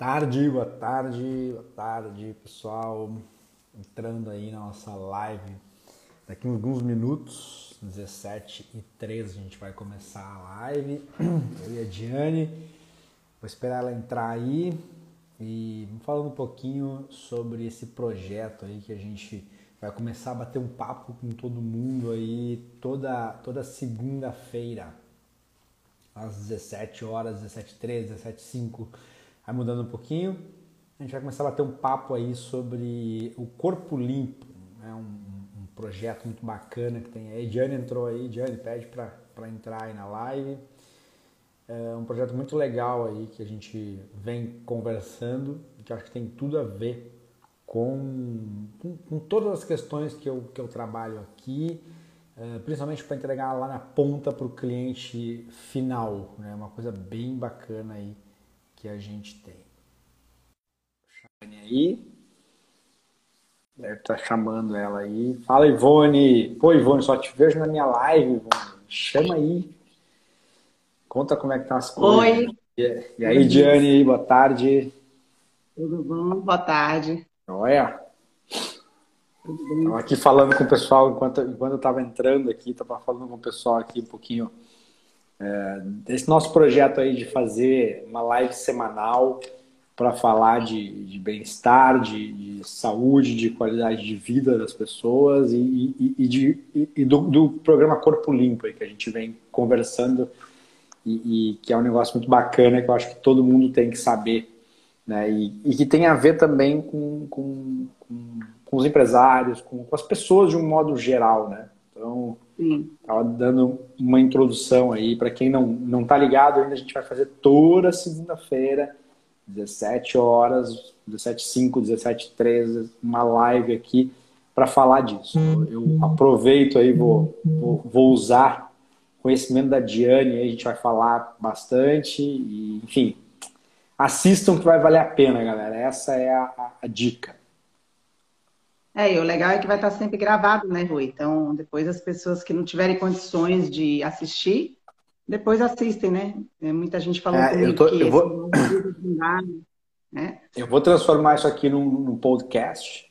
tarde, boa tarde, boa tarde, pessoal. Entrando aí na nossa live. Daqui a alguns minutos, 17 e 13, a gente vai começar a live. Eu e a Diane. Vou esperar ela entrar aí e falando um pouquinho sobre esse projeto aí que a gente vai começar a bater um papo com todo mundo aí toda, toda segunda-feira às 17 horas, 17 13 17 5 vai mudando um pouquinho. A gente vai começar a bater um papo aí sobre o Corpo Limpo, é um, um, projeto muito bacana que tem aí. Diane entrou aí, Diane pede para entrar aí na live. É um projeto muito legal aí que a gente vem conversando, que acho que tem tudo a ver com, com, com todas as questões que eu, que eu trabalho aqui, é, principalmente para entregar lá na ponta para o cliente final, né? Uma coisa bem bacana aí que a gente tem. aí. Deve estar tá chamando ela aí. Fala, Ivone. Pô, Ivone, só te vejo na minha live, Ivone. Chama aí. Conta como é que tá as coisas. Oi. E, aí, Diane, boa tarde. Tudo bom? Boa tarde. Olha. Estava aqui falando com o pessoal enquanto, enquanto eu estava entrando aqui, estava falando com o pessoal aqui um pouquinho é, desse nosso projeto aí de fazer uma live semanal para falar de, de bem-estar, de, de, saúde, de qualidade de vida das pessoas e, e, e, de, e do, do, programa Corpo Limpo aí, que a gente vem conversando e, que é um negócio muito bacana que eu acho que todo mundo tem que saber né? e, que tem a ver também com, com, com, com os empresários, com, com as pessoas de um modo geral, né? Então, estava dando uma introdução aí para quem não não está ligado ainda. A gente vai fazer toda segunda-feira, 17 horas, 17:05, 17:13, uma live aqui para falar disso. Eu aproveito aí, vou, vou, vou usar conhecimento da Diane, aí a gente vai falar bastante e, enfim, assistam que vai valer a pena, galera. Essa é a, a, a dica. É, e o legal é que vai estar sempre gravado, né, Rui? Então, depois as pessoas que não tiverem condições de assistir, depois assistem, né? É, muita gente falou é, comigo eu tô, que eu vou... né? Eu vou transformar isso aqui num, num, podcast.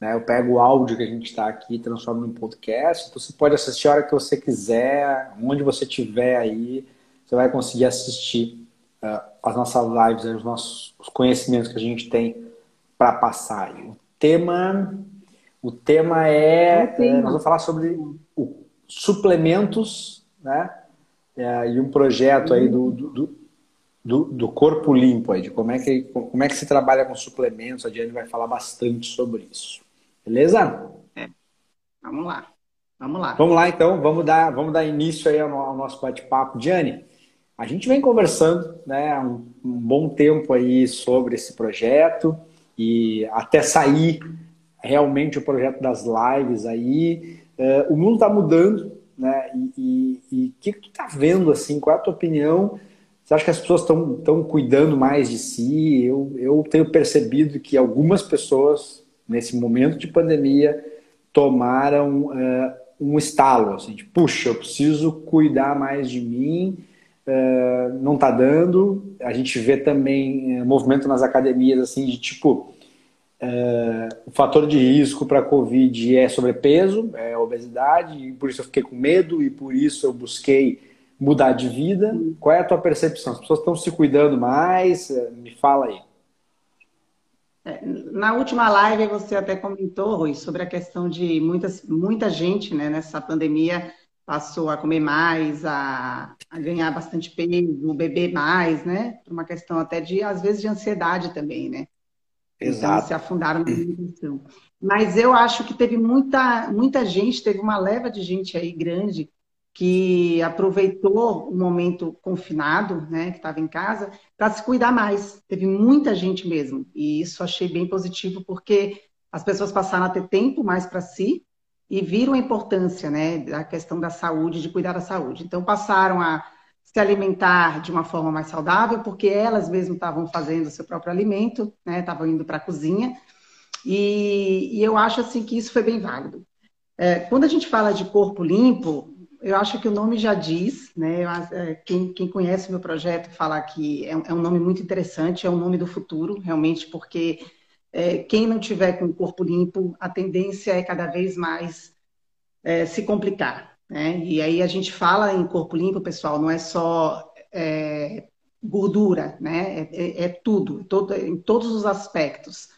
Né? Eu pego o áudio que a gente está aqui e transformo num podcast. Então, você pode assistir a hora que você quiser, onde você estiver aí, você vai conseguir assistir uh, as nossas lives, os nossos os conhecimentos que a gente tem para passar. O tema o tema é, é nós vamos falar sobre o, suplementos, né? É, e um projeto aí do, do, do, do, corpo limpo aí, de como é que como é que se trabalha com suplementos. A Diane vai falar bastante sobre isso. Beleza? É. Vamos lá. Vamos lá. Vamos lá então, vamos dar, vamos dar início aí ao, ao nosso bate-papo. Diane, a gente vem conversando né, há um, um bom tempo aí sobre esse projeto e até sair realmente o projeto das lives aí. Uh, o mundo está mudando, né? E o que, que tu está vendo assim? Qual é a tua opinião? Você acha que as pessoas estão cuidando mais de si? Eu, eu tenho percebido que algumas pessoas, nesse momento de pandemia, tomaram uh, um estalo, assim, de, puxa, eu preciso cuidar mais de mim, uh, não está dando. A gente vê também movimento nas academias, assim, de tipo, é, o fator de risco para a Covid é sobrepeso, é obesidade, e por isso eu fiquei com medo e por isso eu busquei mudar de vida. Qual é a tua percepção? As pessoas estão se cuidando mais? É, me fala aí. É, na última live você até comentou, Rui, sobre a questão de muitas, muita gente né, nessa pandemia passou a comer mais, a, a ganhar bastante peso, beber mais, né? Uma questão até de, às vezes, de ansiedade também, né? Então, Exato. Então, se afundaram na alimentação. Mas eu acho que teve muita, muita gente, teve uma leva de gente aí grande que aproveitou o momento confinado, né, que estava em casa, para se cuidar mais. Teve muita gente mesmo. E isso achei bem positivo, porque as pessoas passaram a ter tempo mais para si e viram a importância né, da questão da saúde, de cuidar da saúde. Então, passaram a se alimentar de uma forma mais saudável, porque elas mesmas estavam fazendo o seu próprio alimento, né? Estavam indo para a cozinha. E, e, eu acho assim que isso foi bem válido. É, quando a gente fala de corpo limpo, eu acho que o nome já diz, né? É, quem, quem conhece meu projeto fala que é, é, um nome muito interessante, é um nome do futuro, realmente, porque é, quem não tiver com o corpo limpo, a tendência é cada vez mais é, se complicar. Né? E aí a gente fala em corpo limpo, pessoal, não é só é, gordura, né? É, é, tudo, todo, em todos os aspectos.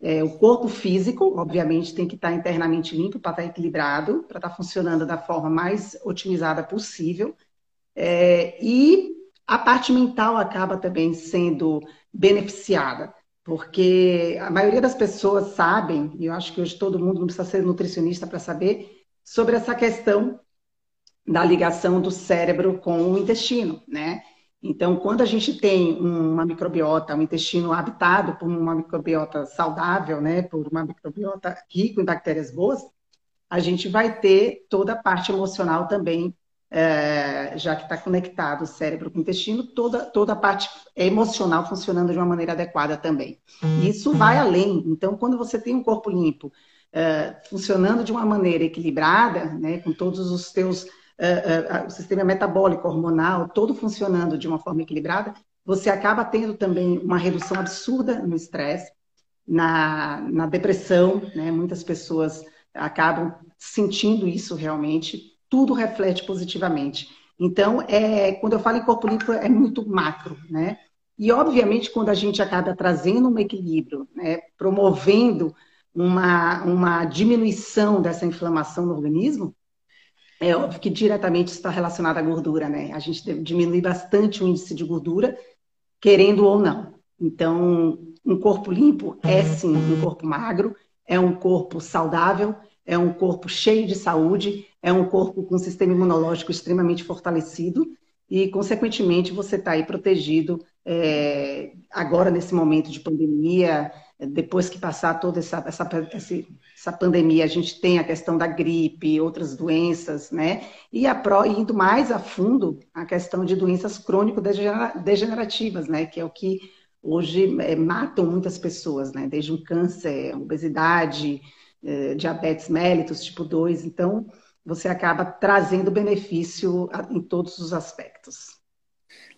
É, o corpo físico, obviamente, tem que estar internamente limpo para estar equilibrado, para estar funcionando da forma mais otimizada possível. É, e a parte mental acaba também sendo beneficiada, porque a maioria das pessoas sabem, e eu acho que hoje todo mundo não precisa ser nutricionista para saber, sobre essa questão da ligação do cérebro com o intestino, né? Então, quando a gente tem uma microbiota, um intestino habitado por uma microbiota saudável, né, por uma microbiota rico em bactérias boas, a gente vai ter toda a parte emocional também, é, já que está conectado o cérebro com o intestino, toda, toda a parte emocional funcionando de uma maneira adequada também. E isso vai além. Então, quando você tem um corpo limpo, é, funcionando de uma maneira equilibrada, né, com todos os teus o sistema metabólico, hormonal, todo funcionando de uma forma equilibrada, você acaba tendo também uma redução absurda no estresse, na, na depressão, né? Muitas pessoas acabam sentindo isso realmente, tudo reflete positivamente. Então, é, quando eu falo em corpo limpo, é muito macro, né? E, obviamente, quando a gente acaba trazendo um equilíbrio, né, promovendo uma, uma diminuição dessa inflamação no organismo, é óbvio que diretamente está relacionado à gordura, né? A gente deve diminuir bastante o índice de gordura, querendo ou não. Então, um corpo limpo é sim um corpo magro, é um corpo saudável, é um corpo cheio de saúde, é um corpo com um sistema imunológico extremamente fortalecido e, consequentemente, você está aí protegido é, agora nesse momento de pandemia, depois que passar toda essa, essa, essa pandemia, a gente tem a questão da gripe, outras doenças, né? E a pro, indo mais a fundo, a questão de doenças crônico-degenerativas, né? Que é o que hoje é, matam muitas pessoas, né? Desde um câncer, obesidade, é, diabetes mellitus tipo 2. Então, você acaba trazendo benefício em todos os aspectos.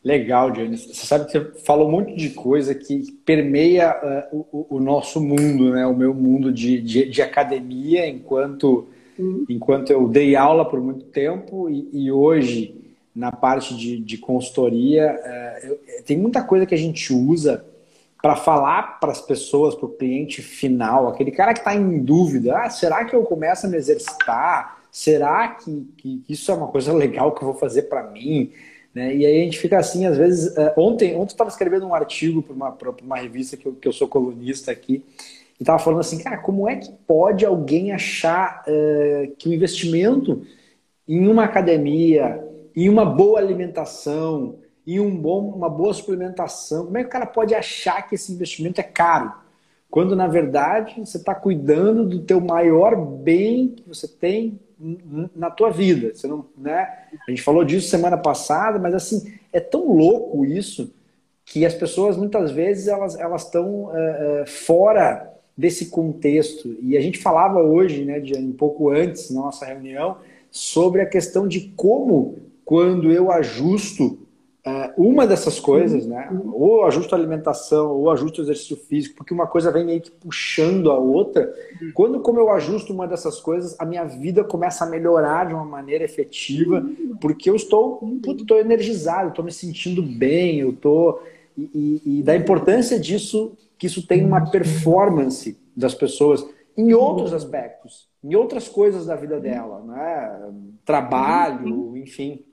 Legal, Janice. Você sabe que você falou um monte de coisa que permeia uh, o, o, nosso mundo, né? O meu mundo de, de, de academia, enquanto, uhum. enquanto eu dei aula por muito tempo e, e hoje na parte de, de consultoria, uh, eu, tem muita coisa que a gente usa para falar para as pessoas, para o cliente final, aquele cara que está em dúvida, ah, será que eu começo a me exercitar? Será que, que isso é uma coisa legal que eu vou fazer para mim? Né? E aí a gente fica assim, às vezes. Uh, ontem, ontem eu estava escrevendo um artigo para uma, uma revista que eu, que eu sou colunista aqui, e estava falando assim, cara, como é que pode alguém achar uh, que o investimento em uma academia, em uma boa alimentação, em um bom, uma boa suplementação, como é que o cara pode achar que esse investimento é caro? Quando, na verdade, você está cuidando do teu maior bem que você tem na tua vida. Você não, né? A gente falou disso semana passada, mas assim, é tão louco isso que as pessoas muitas vezes elas elas estão é, é, fora desse contexto. E a gente falava hoje, né, de, um pouco antes na nossa reunião, sobre a questão de como quando eu ajusto uma dessas coisas, né? Ou ajuste a alimentação, ou ajuste o exercício físico, porque uma coisa vem meio que puxando a outra. Quando como eu ajusto uma dessas coisas, a minha vida começa a melhorar de uma maneira efetiva, porque eu estou, estou energizado, estou me sentindo bem, eu estou e, e, e da importância disso que isso tem uma performance das pessoas em outros aspectos, em outras coisas da vida dela, né? Trabalho, enfim.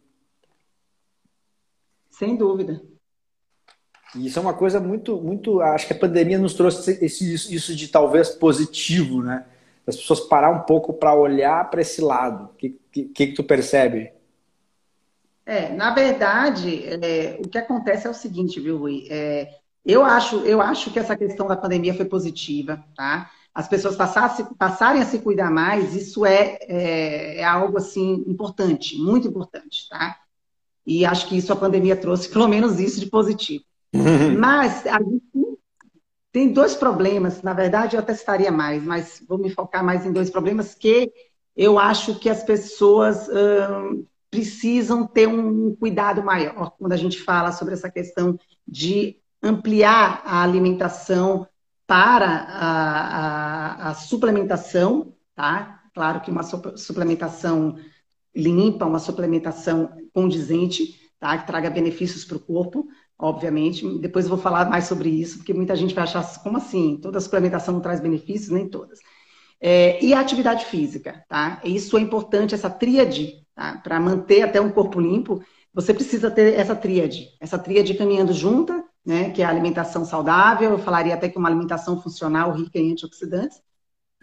Sem dúvida. E isso é uma coisa muito, muito. Acho que a pandemia nos trouxe esse, isso de talvez positivo, né? As pessoas parar um pouco para olhar para esse lado. O que, que, que, tu percebe? É, na verdade, é, o que acontece é o seguinte, viu, Rui? É, eu, acho, eu acho que essa questão da pandemia foi positiva, tá? As pessoas passassem, passarem a se cuidar mais, isso é, é, é algo assim importante, muito importante, tá? E acho que isso a pandemia trouxe, pelo menos isso de positivo. Uhum. Mas a gente tem dois problemas, na verdade eu até estaria mais, mas vou me focar mais em dois problemas que eu acho que as pessoas hum, precisam ter um cuidado maior quando a gente fala sobre essa questão de ampliar a alimentação para a, a, a suplementação, tá? Claro que uma suplementação limpa, uma suplementação condizente, tá? Que traga benefícios para o corpo, obviamente. Depois vou falar mais sobre isso, porque muita gente vai achar como assim? Toda suplementação não traz benefícios, nem todas. É, e a atividade física, tá? Isso é importante, essa tríade, tá? Para manter até um corpo limpo, você precisa ter essa tríade, essa tríade caminhando junta, né? Que é a alimentação saudável, eu falaria até que uma alimentação funcional rica em antioxidantes,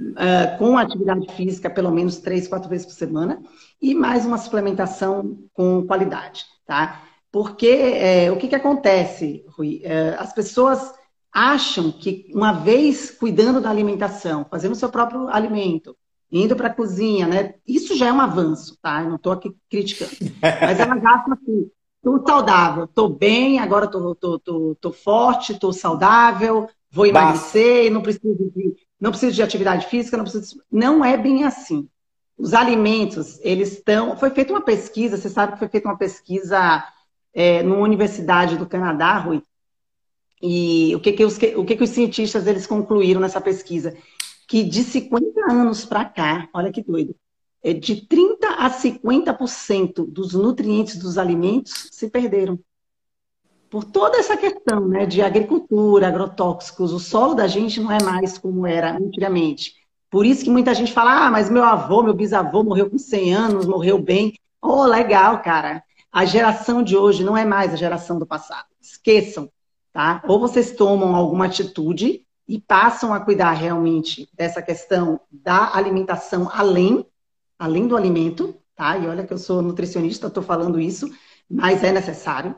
uh, com atividade física pelo menos três, quatro vezes por semana, e mais uma suplementação com qualidade, tá? Porque é, o que, que acontece, Rui? É, as pessoas acham que uma vez cuidando da alimentação, fazendo o seu próprio alimento, indo para a cozinha, né? Isso já é um avanço, tá? Eu não estou aqui criticando. Mas elas acham assim, estou saudável, estou bem, agora estou tô, tô, tô, tô, forte, estou saudável, vou emagrecer, não preciso de, não preciso de atividade física, não preciso. Não é bem assim. Os alimentos, eles estão. Foi feita uma pesquisa, você sabe que foi feita uma pesquisa é, numa universidade do Canadá, Rui. E o que, que, os, o que, que os cientistas eles concluíram nessa pesquisa? Que de 50 anos para cá, olha que doido, é de 30 a 50% dos nutrientes dos alimentos se perderam. Por toda essa questão né, de agricultura, agrotóxicos, o solo da gente não é mais como era antigamente. Por isso que muita gente fala, ah, mas meu avô, meu bisavô morreu com 100 anos, morreu bem. Oh, legal, cara. A geração de hoje não é mais a geração do passado. Esqueçam, tá? Ou vocês tomam alguma atitude e passam a cuidar realmente dessa questão da alimentação além, além do alimento, tá? E olha que eu sou nutricionista, estou falando isso, mas é necessário,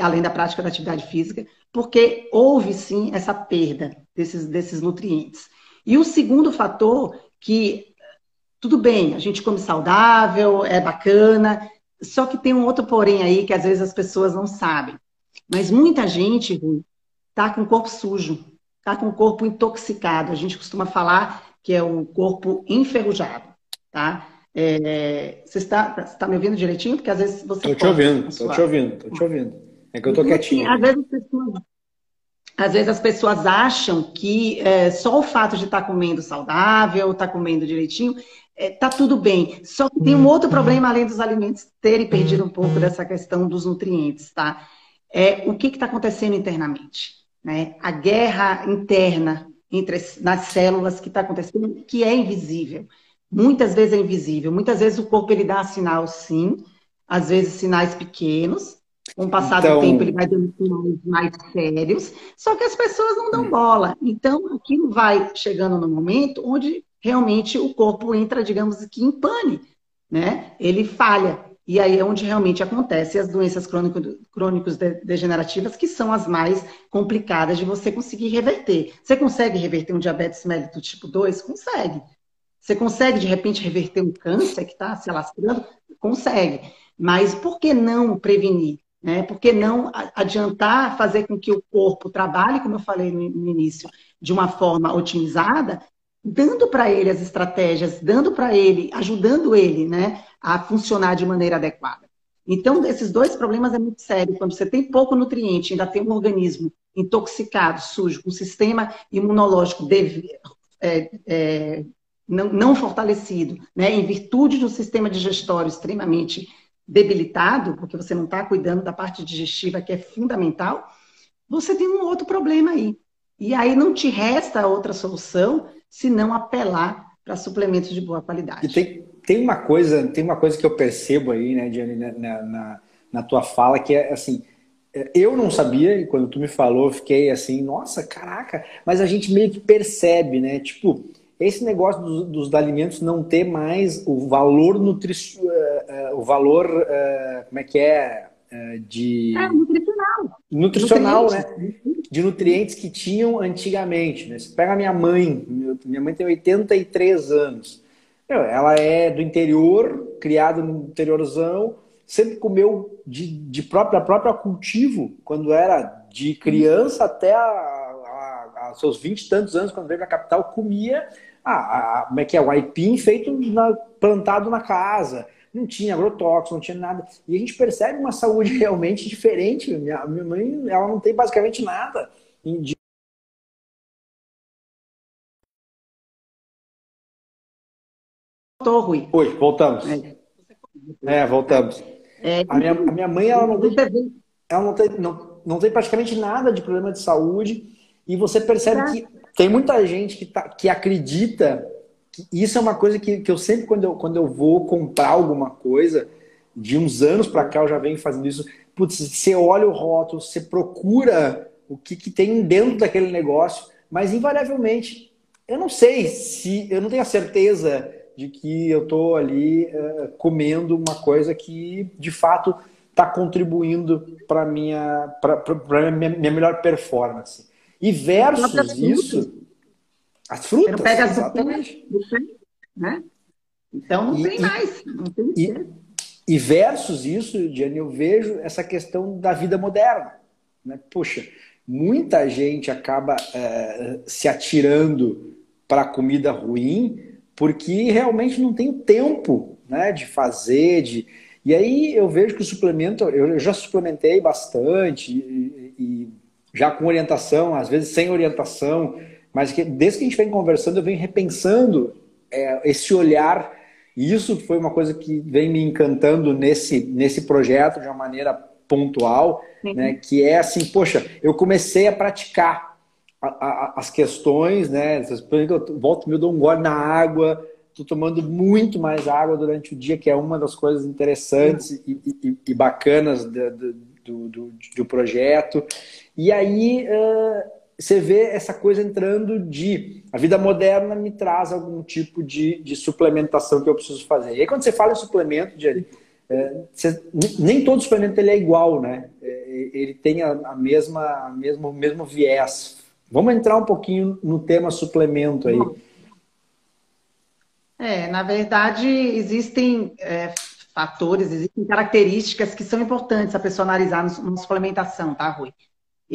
além da prática da atividade física, porque houve sim essa perda desses, desses nutrientes. E o segundo fator que tudo bem, a gente come saudável, é bacana, só que tem um outro porém aí que às vezes as pessoas não sabem. Mas muita gente está com o corpo sujo, está com o corpo intoxicado. A gente costuma falar que é o corpo enferrujado, tá? É, você está, está me ouvindo direitinho? Porque às vezes você. Estou te ouvindo, estou te ouvindo, estou te ouvindo. É que eu estou quietinho. Às vezes, pessoas, às vezes as pessoas acham que é, só o fato de estar tá comendo saudável, estar tá comendo direitinho, é, tá tudo bem. Só que tem um outro problema além dos alimentos terem perdido um pouco dessa questão dos nutrientes, tá? É o que está acontecendo internamente, né? A guerra interna entre nas células que está acontecendo, que é invisível. Muitas vezes é invisível. Muitas vezes o corpo ele dá sinal, sim. Às vezes sinais pequenos. Com o passar então... do tempo ele vai dando sinais mais sérios. Só que as pessoas não dão bola. Então aquilo vai chegando no momento onde realmente o corpo entra, digamos que em pane, né? Ele falha. E aí é onde realmente acontecem as doenças crônicos degenerativas, que são as mais complicadas de você conseguir reverter. Você consegue reverter um diabetes mellitus tipo 2? Consegue. Você consegue, de repente, reverter um câncer que está se alastrando? Consegue. Mas por que não prevenir? Né? Por que não adiantar fazer com que o corpo trabalhe, como eu falei no início, de uma forma otimizada dando para ele as estratégias, dando para ele, ajudando ele né, a funcionar de maneira adequada. Então, esses dois problemas é muito sério. Quando você tem pouco nutriente, ainda tem um organismo intoxicado, sujo, com um sistema imunológico deve, é, é, não, não, fortalecido, né, em virtude de um sistema digestório extremamente debilitado, porque você não está cuidando da parte digestiva, que é fundamental, você tem um outro problema aí. E aí não te resta outra solução se não apelar para suplementos de boa qualidade. E tem, tem uma coisa, tem uma coisa que eu percebo aí, né, Diane, na, na, na tua fala, que é assim, eu não sabia, e quando tu me falou, eu fiquei assim, nossa, caraca, mas a gente meio que percebe, né? Tipo, esse negócio dos, dos alimentos não ter mais o valor nutricional, uh, uh, o valor, uh, como é que é? de. É, nutricional. Nutricional, né? de nutrientes que tinham antigamente. Né? Você pega a minha mãe, minha mãe tem 83 anos. ela é do interior, criada no interiorzão, sempre comeu de, de própria, própria cultivo, quando era de criança até a, seus 20 e tantos anos, quando veio para a capital, comia a, a, como é que é, o aipim feito na, plantado na casa. não tinha agrotóxico, não tinha nada. E a gente percebe uma saúde realmente diferente. Minha, minha mãe, ela não tem basicamente nada de Voltou, Rui. Oi, voltamos. É, é voltamos. É, a, minha, a minha mãe, ela não tem, ela não tem, não, não tem praticamente nada de problema de saúde. E você percebe que tem muita gente que, tá, que acredita que isso é uma coisa que, que eu sempre, quando eu, quando eu vou comprar alguma coisa, de uns anos para cá eu já venho fazendo isso. Putz, você olha o rótulo, você procura o que, que tem dentro daquele negócio, mas invariavelmente, eu não sei se, eu não tenho a certeza de que eu estou ali uh, comendo uma coisa que de fato está contribuindo para minha para minha, minha melhor performance. E versus isso, as frutas. Não pega exatamente. né? Então não e, tem mais. Não tem e, e versus isso, Diane, eu vejo essa questão da vida moderna. Né? Poxa, muita gente acaba é, se atirando para a comida ruim porque realmente não tem tempo né, de fazer. De... E aí eu vejo que o suplemento, eu já suplementei bastante, e, e já com orientação, às vezes sem orientação, mas que, desde que a gente vem conversando, eu venho repensando é, esse olhar. E isso foi uma coisa que vem me encantando nesse, nesse projeto de uma maneira pontual, né, que é assim, poxa, eu comecei a praticar as questões, né? Por exemplo, eu volto me dou um gole na água, estou tomando muito mais água durante o dia, que é uma das coisas interessantes e, e, e bacanas do, do, do, do, projeto. E aí uh, você vê essa coisa entrando de a vida moderna me traz algum tipo de, de suplementação que eu preciso fazer. E aí quando você fala em suplemento, Jerry, é, você, nem todo suplemento ele é igual, né? É, ele tem a, a mesma, a mesmo, o mesmo viés Vamos entrar um pouquinho no tema suplemento aí. É, na verdade, existem é, fatores, existem características que são importantes a personalizar na suplementação, tá, Rui?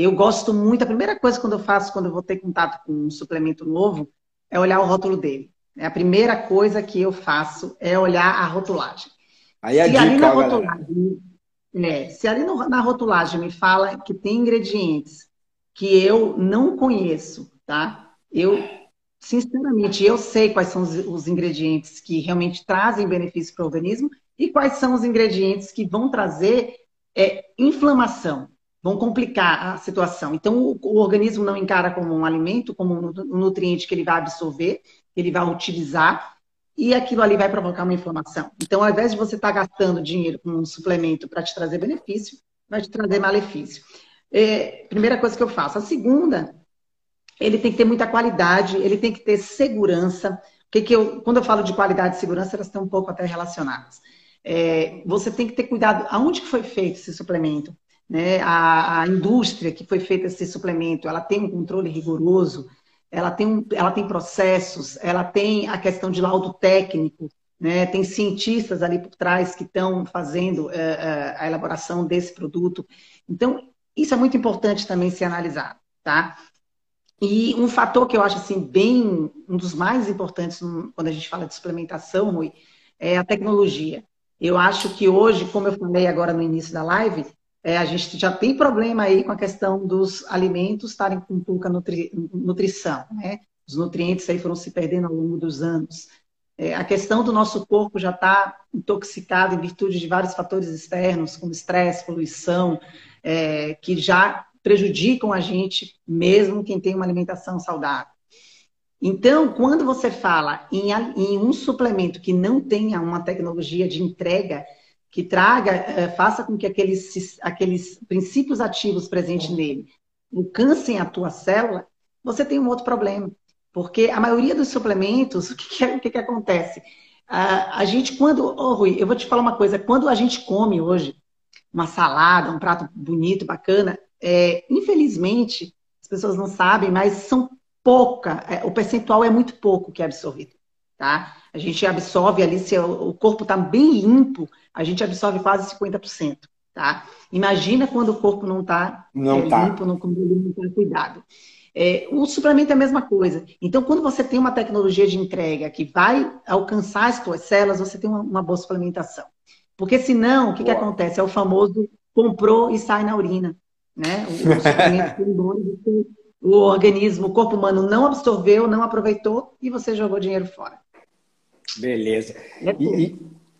Eu gosto muito, a primeira coisa quando eu faço, quando eu vou ter contato com um suplemento novo, é olhar o rótulo dele. É a primeira coisa que eu faço é olhar a rotulagem. Aí a se dica, ali na rotulagem, é, se ali no, na rotulagem me fala que tem ingredientes que eu não conheço, tá? Eu, sinceramente, eu sei quais são os, os ingredientes que realmente trazem benefício para o organismo e quais são os ingredientes que vão trazer é, inflamação, vão complicar a situação. Então, o, o, organismo não encara como um alimento, como um nutriente que ele vai absorver, que ele vai utilizar, e aquilo ali vai provocar uma inflamação. Então, ao invés de você estar tá gastando dinheiro com um suplemento para te trazer benefício, vai te trazer malefício. É, primeira coisa que eu faço. A segunda, ele tem que ter muita qualidade, ele tem que ter segurança. Que que eu, quando eu falo de qualidade e segurança, elas estão um pouco até relacionadas. É, você tem que ter cuidado aonde que foi feito esse suplemento. Né? A, a, indústria que foi feita esse suplemento, ela tem um controle rigoroso, ela tem, um, ela tem processos, ela tem a questão de laudo técnico, né? tem cientistas ali por trás que estão fazendo é, é, a elaboração desse produto. Então, isso é muito importante também ser analisado, tá? E um fator que eu acho assim bem um dos mais importantes quando a gente fala de suplementação, Rui, é a tecnologia. Eu acho que hoje, como eu falei agora no início da live, é, a gente já tem problema aí com a questão dos alimentos estarem com pouca nutri, nutrição, né? Os nutrientes aí foram se perdendo ao longo dos anos. É, a questão do nosso corpo já está intoxicado em virtude de vários fatores externos, como estresse, poluição, é, que já prejudicam a gente, mesmo quem tem uma alimentação saudável. Então, quando você fala em, em um suplemento que não tenha uma tecnologia de entrega que traga, é, faça com que aqueles, aqueles princípios ativos presentes nele alcancem a tua célula, você tem um outro problema. Porque a maioria dos suplementos, o que, que, o que, que acontece? A, a gente, quando. Oh, Rui, eu vou te falar uma coisa. Quando a gente come hoje, uma salada, um prato bonito, bacana, é, infelizmente, as pessoas não sabem, mas são pouca, é, o percentual é muito pouco que é absorvido, tá? A gente absorve ali, se o corpo está bem limpo, a gente absorve quase 50%, tá? Imagina quando o corpo não está não é, tá. limpo, não, não está cuidado. É, o suplemento é a mesma coisa. Então, quando você tem uma tecnologia de entrega que vai alcançar as suas células, você tem uma, uma boa suplementação. Porque senão, o que, que acontece? É o famoso comprou e sai na urina. Né? O, o suplemento o organismo, o corpo humano não absorveu, não aproveitou e você jogou dinheiro fora. Beleza. É e,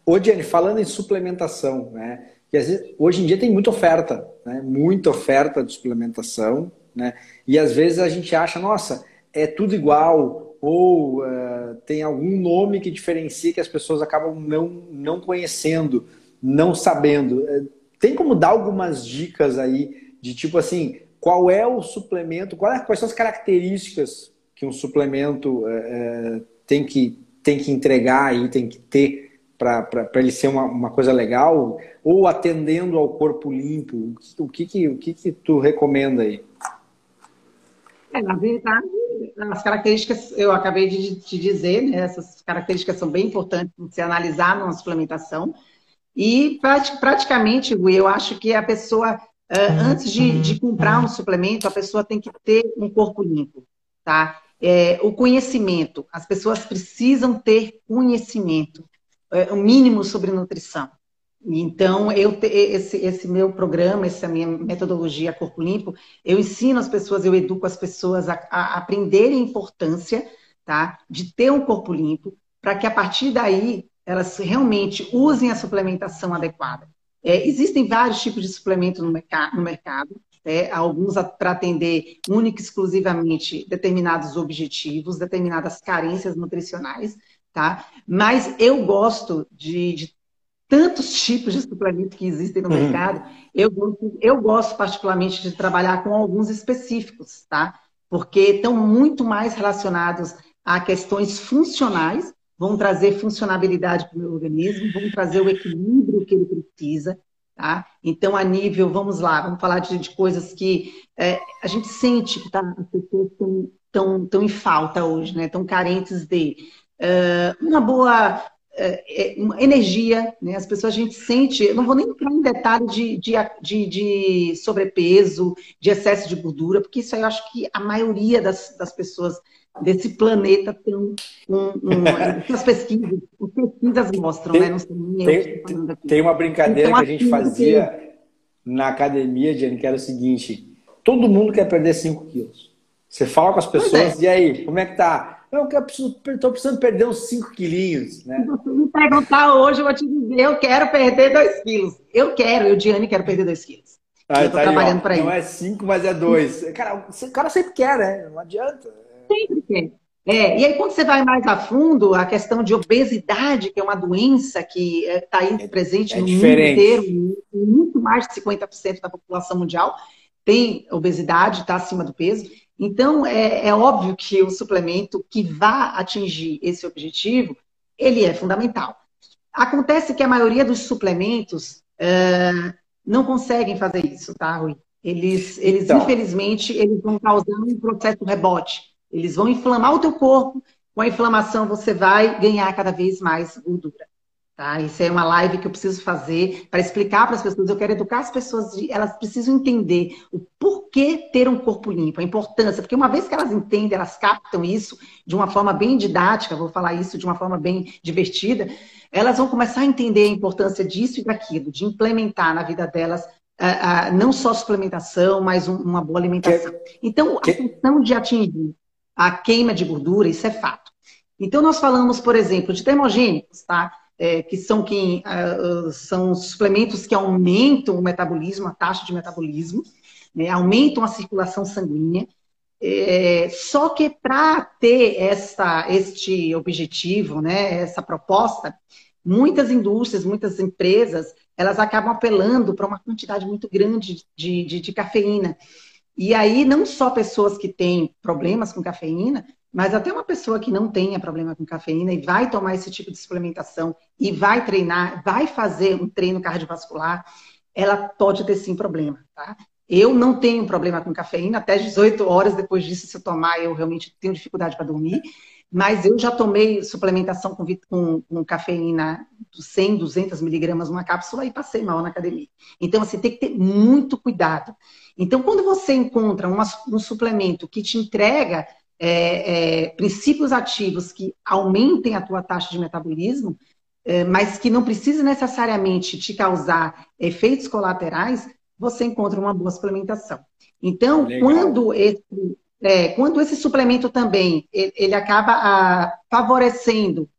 ô, Jenny, falando em suplementação, né? Que vezes, hoje em dia tem muita oferta, né? Muita oferta de suplementação, né? E às vezes a gente acha, nossa, é tudo igual, ou uh, tem algum nome que diferencia que as pessoas acabam não, não conhecendo, não sabendo. Eh, tem como dar algumas dicas aí de tipo assim, qual é o suplemento, é, quais são as características que um suplemento é, tem, que, tem que entregar e tem que ter para ele ser uma, uma coisa legal, ou atendendo ao corpo limpo? O que, que, o que, que tu recomenda aí? É, na verdade, as características, eu acabei de te dizer, né, essas características são bem importantes para se analisar numa suplementação. E praticamente, eu acho que a pessoa Uh, antes de, de, comprar um suplemento, a pessoa tem que ter um corpo limpo, tá? É, o conhecimento, as pessoas precisam ter conhecimento, é, o mínimo sobre nutrição. Então, eu esse, esse meu programa, essa minha metodologia Corpo Limpo, eu ensino as pessoas, eu educo as pessoas a, a aprenderem a importância tá, de ter um corpo limpo, para que a partir daí elas realmente usem a suplementação adequada. É, existem vários tipos de suplemento no, mercado, no mercado é, alguns para atender única e exclusivamente determinados objetivos, determinadas carências nutricionais, tá? Mas eu gosto de, de tantos tipos de suplementos que existem no uhum. mercado, eu, eu gosto particularmente de trabalhar com alguns específicos, tá? Porque estão muito mais relacionados a questões funcionais vão trazer funcionabilidade para o meu organismo, vão trazer o equilíbrio que ele precisa. Tá? Então, a nível, vamos lá, vamos falar de, de coisas que é, a gente sente que tá, as pessoas estão tão, tão em falta hoje, né? Estão carentes de uma boa uh, uma energia, né? As pessoas a gente sente, eu não vou nem entrar em detalhe de, de, de, de, sobrepeso, de excesso de gordura, porque isso aí eu acho que a maioria das, das pessoas desse planeta tem um, um, as pesquisas, as pesquisas mostram, tem, né? Não sei nem tem, tem uma brincadeira então, que a gente fazia na academia, Jenny, que era o seguinte: todo mundo quer perder 5 quilos. Você fala com as pessoas, é. e aí, como é que tá? Eu estou precisando perder uns 5 quilinhos, né? Se você me perguntar hoje, eu vou te dizer, eu quero perder 2 quilos. Eu quero, eu, Diane, quero perder 2 quilos. Ah, eu tô tá trabalhando para isso. Não é 5, mas é 2. Cara, o cara sempre quer, né? Não adianta. Sempre tem. É, e aí, quando você vai mais a fundo, a questão de obesidade, que é uma doença que está aí é, presente é no diferente. mundo inteiro, muito mais de 50% da população mundial tem obesidade, está acima do peso. Então, é, é, óbvio que o suplemento que vá atingir esse objetivo, ele é fundamental. Acontece que a maioria dos suplementos uh, não conseguem fazer isso, tá, Rui? Eles, eles então. infelizmente, eles vão causar um processo rebote. Eles vão inflamar o teu corpo. Com a inflamação, você vai ganhar cada vez mais gordura. Tá? Isso é uma live que eu preciso fazer para explicar para as pessoas. Eu quero educar as pessoas, de, elas precisam entender o porquê ter um corpo limpo, a importância, porque uma vez que elas entendem, elas captam isso de uma forma bem didática, vou falar isso de uma forma bem divertida, elas vão começar a entender a importância disso e daquilo, de implementar na vida delas uh, uh, não só suplementação, mas um, uma boa alimentação. Então, a questão de atingir a queima de gordura, isso é fato. Então, nós falamos, por exemplo, de termogênicos, tá? É, que são, que, uh, são suplementos que aumentam o metabolismo, a taxa de metabolismo, né? aumentam a circulação sanguínea. É, só que para ter essa, este objetivo, né, essa proposta, muitas indústrias, muitas empresas, elas acabam apelando para uma quantidade muito grande de, de, de cafeína. E aí, não só pessoas que têm problemas com cafeína, mas até uma pessoa que não tenha problema com cafeína e vai tomar esse tipo de suplementação e vai treinar, vai fazer um treino cardiovascular, ela pode ter sim problema, tá? Eu não tenho problema com cafeína, até 18 horas depois disso, se eu tomar, eu realmente tenho dificuldade para dormir. mas eu já tomei suplementação com, com, com cafeína 100, 200 miligramas uma cápsula e passei mal na academia. Então, assim, tem que ter muito cuidado. Então, quando você encontra uma, um suplemento que te entrega é, é, princípios ativos que aumentem a tua taxa de metabolismo, é, mas que não precisa necessariamente te causar efeitos colaterais, você encontra uma boa suplementação. Então, quando esse, é, quando esse suplemento também ele, ele acaba a, ah, favorecendo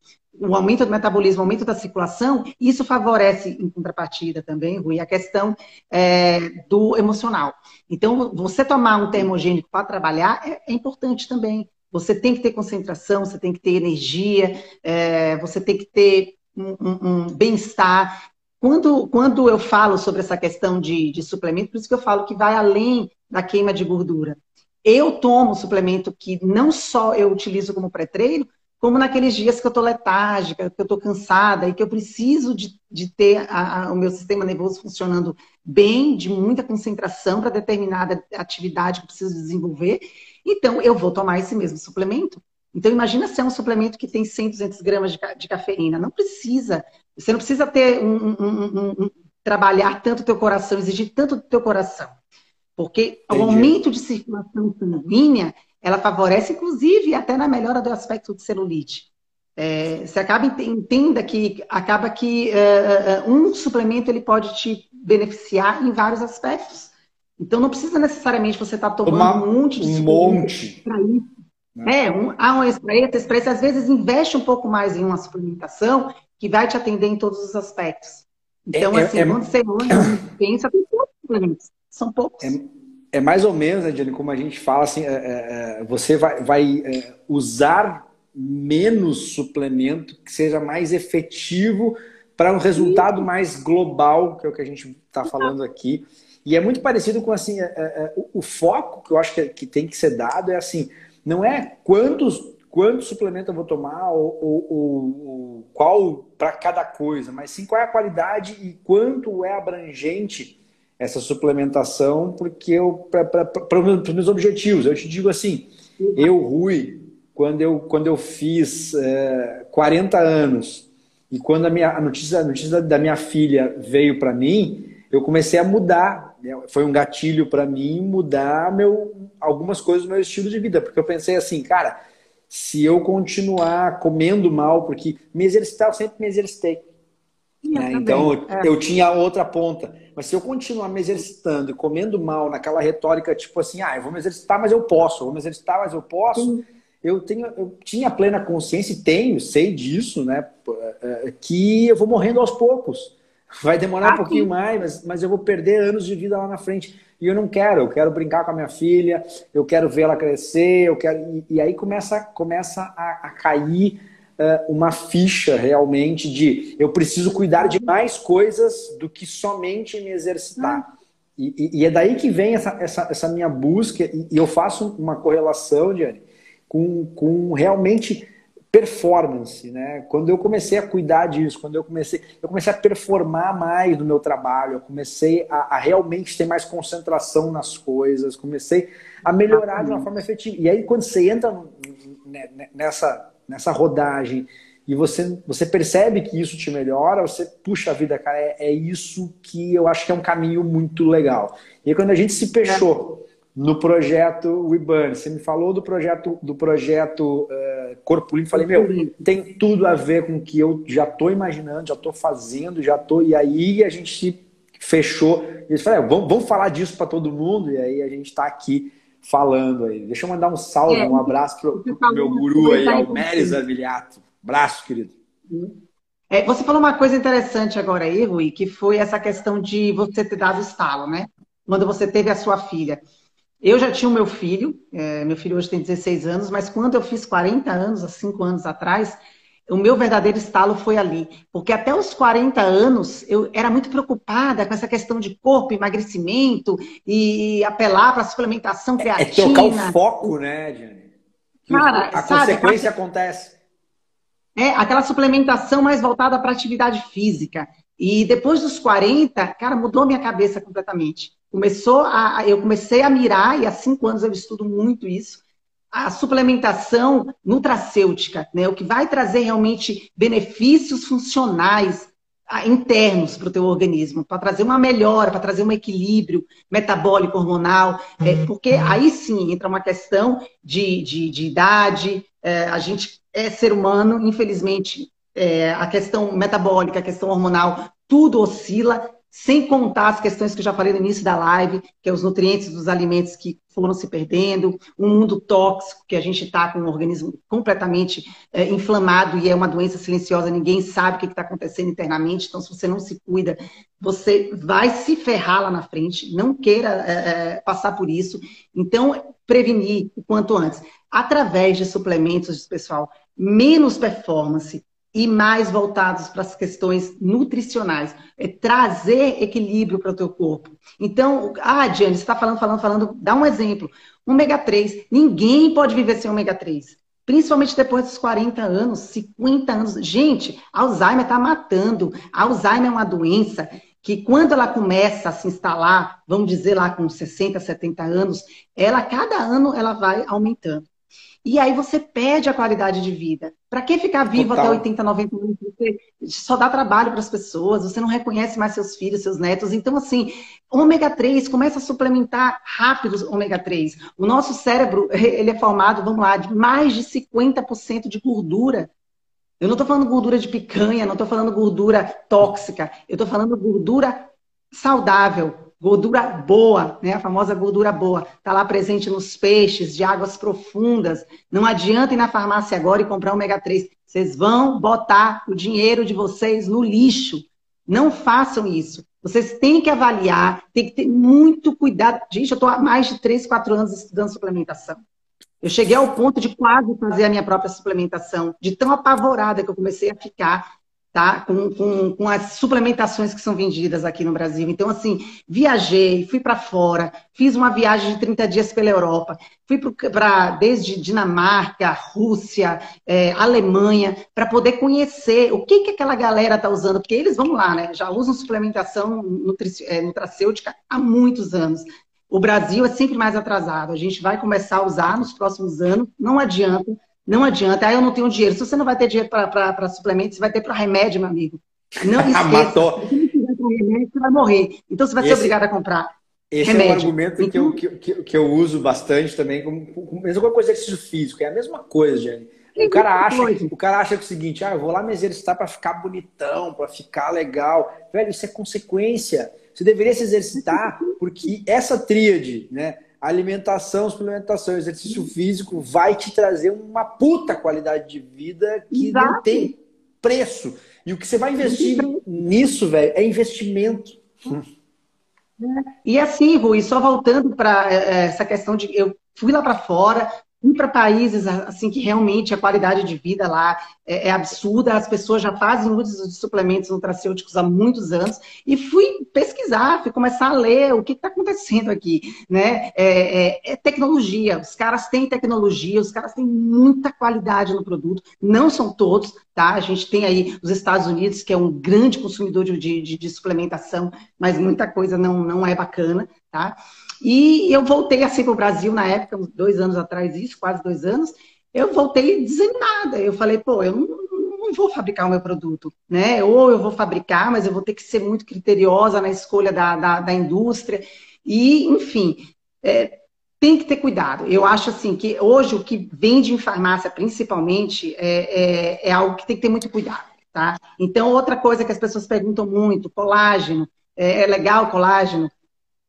o aumento do metabolismo, o aumento da circulação, isso favorece, em contrapartida também, Rui, a questão é, do emocional. Então, você tomar um termogênico para trabalhar é, é, importante também. Você tem que ter concentração, você tem que ter energia, é, você tem que ter um, um, um bem-estar. Quando, quando eu falo sobre essa questão de, de suplemento, por isso que eu falo que vai além da queima de gordura. Eu tomo suplemento que não só eu utilizo como pré-treino, como naqueles dias que eu estou letárgica, que eu estou cansada e que eu preciso de, de ter a, a, o meu sistema nervoso funcionando bem, de muita concentração para determinada atividade que eu preciso desenvolver. Então, eu vou tomar esse mesmo suplemento. Então, imagina se é um suplemento que tem 100, 200 gramas de, de cafeína. Não precisa. Você não precisa ter um, um, um, trabalhar tanto o teu coração, exigir tanto do teu coração. Porque Entendi. o aumento de circulação sanguínea ela favorece, inclusive, até na melhora do aspecto de celulite. É, você acaba entenda que acaba que uh, um suplemento ele pode te beneficiar em vários aspectos. Então não precisa necessariamente você estar tá tomando Uma, um monte de um monte. Né? É, um, há um extraído, esse às vezes investe um pouco mais em uma suplementação que vai te atender em todos os aspectos. Então, é, é assim, é, quando você pensa, tem poucos suplementos. São poucos. É, é mais ou menos, né, como a gente fala, assim, é, é, é você vai, vai é, usar menos suplemento que seja mais efetivo para um resultado mais global, que é o que a gente está falando aqui. E é muito parecido com assim, é, é, o, o, foco que eu acho que, que, tem que ser dado é assim, não é quantos, quantos suplementos eu vou tomar ou, ou, ou qual para cada coisa, mas sim qual é a qualidade e quanto é abrangente essa suplementação porque eu para os meus objetivos. Eu te digo assim, eu Rui, quando eu quando eu fiz é, 40 anos e quando a minha a notícia a notícia da minha filha veio para mim, eu comecei a mudar. Né? Foi um gatilho para mim mudar meu algumas coisas do meu estilo de vida, porque eu pensei assim, cara, se eu continuar comendo mal, porque me exercitar, eu sempre me exercitei. Né? Então, é. eu tinha outra ponta. Mas se eu continuar me exercitando e comendo mal naquela retórica, tipo assim, ah, eu vou me exercitar, mas eu posso, eu vou me exercitar, mas eu posso, eu, tenho, eu tinha plena consciência, e tenho, sei disso, né? É, é, que eu vou morrendo aos poucos. Vai demorar um pouquinho mais, mas, mas eu vou perder anos de vida lá na frente. E eu não quero, eu quero brincar com a minha filha, eu quero ver ela crescer, eu quero. E, e aí começa, começa a, a cair uma ficha realmente de eu preciso cuidar de mais coisas do que somente me exercitar. E, e, e é daí que vem essa, essa, essa minha busca, e, e eu faço uma correlação, Diane, com, com realmente performance, né? Quando eu comecei a cuidar disso, quando eu comecei, eu comecei a performar mais no meu trabalho, eu comecei a, a realmente ter mais concentração nas coisas, comecei a melhorar de uma forma efetiva. E aí quando você entra nessa nessa rodagem e você, você percebe que isso te melhora, você puxa a vida, cara, é, é isso que eu acho que é um caminho muito legal. E aí, quando a gente se fechou no projeto WeBurn, você me falou do projeto do projeto uh, Corpo Limpo, falei, meu, tem tudo a ver com o que eu já estou imaginando, já estou fazendo, já estou. E aí a gente se fechou. E eles falaram, vamos, vamos falar disso para todo mundo, e aí a gente está aqui falando aí. Deixa eu mandar um salve, é, um abraço pro, pro meu guru aí, Almeres Avilhato. Abraço, querido. É, você falou uma coisa interessante agora aí, Rui, que foi essa questão de você ter dado estalo, né? Quando você teve a sua filha. Eu já tinha o meu filho, é, meu filho hoje tem 16 anos, mas quando eu fiz 40 anos, há 5 anos atrás, o meu verdadeiro estalo foi ali. Porque até os 40 anos eu era muito preocupada com essa questão de corpo, emagrecimento e apelar para a suplementação creatina. É, é trocar o foco, né, Diane? Cara, a sabe, consequência a... acontece. É, aquela suplementação mais voltada para atividade física. E depois dos 40, cara, mudou minha cabeça completamente. Começou a, eu comecei a mirar, e há cinco anos eu estudo muito isso, a suplementação nutracêutica, né? O que vai trazer realmente benefícios funcionais internos para o teu organismo, para trazer uma melhora, para trazer um equilíbrio metabólico, hormonal, é, uhum. porque aí sim entra uma questão de, de, de idade, é, a gente é ser humano, infelizmente, é, a questão metabólica, a questão hormonal, tudo oscila, sem contar as questões que eu já falei no início da live, que é os nutrientes dos alimentos que foram se perdendo, um mundo tóxico, que a gente está com um organismo completamente é, inflamado e é uma doença silenciosa, ninguém sabe o que está acontecendo internamente, então se você não se cuida, você vai se ferrar lá na frente, não queira é, passar por isso. Então, prevenir o quanto antes. Através de suplementos, pessoal, menos performance, e mais voltados para as questões nutricionais. É trazer equilíbrio para o teu corpo. Então, ah, Diane, você está falando, falando, falando, dá um exemplo. Ômega 3. Ninguém pode viver sem ômega 3. Principalmente depois dos 40 anos, 50 anos. Gente, Alzheimer está matando. Alzheimer é uma doença que quando ela começa a se instalar, vamos dizer lá com 60, 70 anos, ela cada ano ela vai aumentando. E aí você perde a qualidade de vida. Para que ficar vivo Total. até 80, 90 anos? Você só dá trabalho para as pessoas, você não reconhece mais seus filhos, seus netos. Então, assim, ômega 3, começa a suplementar rápido ômega 3. O nosso cérebro, ele é formado, vamos lá, de mais de 50% de gordura. Eu não estou falando gordura de picanha, não estou falando gordura tóxica, eu estou falando gordura saudável, Gordura boa, né? A famosa gordura boa. Está lá presente nos peixes de águas profundas. Não adianta ir na farmácia agora e comprar ômega 3. Vocês vão botar o dinheiro de vocês no lixo. Não façam isso. Vocês têm que avaliar, tem que ter muito cuidado. Gente, eu estou há mais de 3, 4 anos estudando suplementação. Eu cheguei ao ponto de quase fazer a minha própria suplementação, de tão apavorada que eu comecei a ficar tá? Com, com, com, as suplementações que são vendidas aqui no Brasil. Então, assim, viajei, fui para fora, fiz uma viagem de 30 dias pela Europa, fui para desde Dinamarca, Rússia, é, Alemanha, para poder conhecer o que, que aquela galera está usando, porque eles, vão lá, né? Já usam suplementação nutric, é, nutracêutica há muitos anos. O Brasil é sempre mais atrasado. A gente vai começar a usar nos próximos anos, não adianta não adianta, ah, eu não tenho dinheiro. Se você não vai ter dinheiro para suplementos, você vai ter para remédio, meu amigo. Não esqueça. Matou. Se você não tiver remédio, você vai morrer. Então você vai esse, ser obrigado a comprar. Esse remédio. é um argumento então, que, eu, que, que, eu uso bastante também, como, como mesma coisa exercício físico, é a mesma coisa, Jane. O cara, acha, o cara acha que é o seguinte, ah, eu vou lá me exercitar para ficar bonitão, para ficar legal. Velho, isso é consequência. Você deveria se exercitar porque essa tríade, né? Alimentação, suplementação, exercício físico vai te trazer uma puta qualidade de vida que Exato. não tem preço. E o que você vai investir nisso, velho, é investimento. E assim, Rui, só voltando para é, é, essa questão de eu fui lá para fora, ir para países assim que realmente a qualidade de vida lá é, é, absurda, as pessoas já fazem uso de suplementos nutracêuticos há muitos anos e fui pesquisar, fui começar a ler o que está acontecendo aqui, né? É, é, é, tecnologia, os caras têm tecnologia, os caras têm muita qualidade no produto, não são todos, tá? A gente tem aí os Estados Unidos que é um grande consumidor de, de, de suplementação, mas muita coisa não, não é bacana, tá? E eu voltei assim para o Brasil na época, uns dois anos atrás, isso, quase dois anos. Eu voltei desanimada. Eu falei, pô, eu não, não vou fabricar o meu produto, né? Ou eu vou fabricar, mas eu vou ter que ser muito criteriosa na escolha da, da, da indústria. E, enfim, é, tem que ter cuidado. Eu acho assim que hoje o que vende em farmácia, principalmente, é, é, é algo que tem que ter muito cuidado, tá? Então, outra coisa que as pessoas perguntam muito, colágeno, é, é legal colágeno?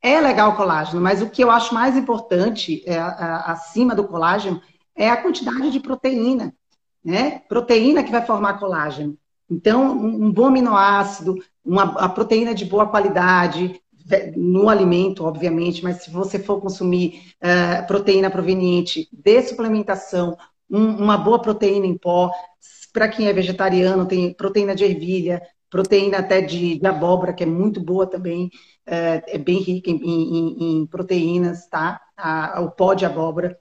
É legal o colágeno, mas o que eu acho mais importante é, acima do colágeno é a quantidade de proteína, né? Proteína que vai formar colágeno. Então, um, bom aminoácido, uma a proteína de boa qualidade, no alimento, obviamente, mas se você for consumir uh, proteína proveniente de suplementação, um, uma boa proteína em pó, para quem é vegetariano, tem proteína de ervilha, proteína até de, de abóbora, que é muito boa também, é, é bem rica em, em, em, proteínas, tá? A, o pó de abóbora.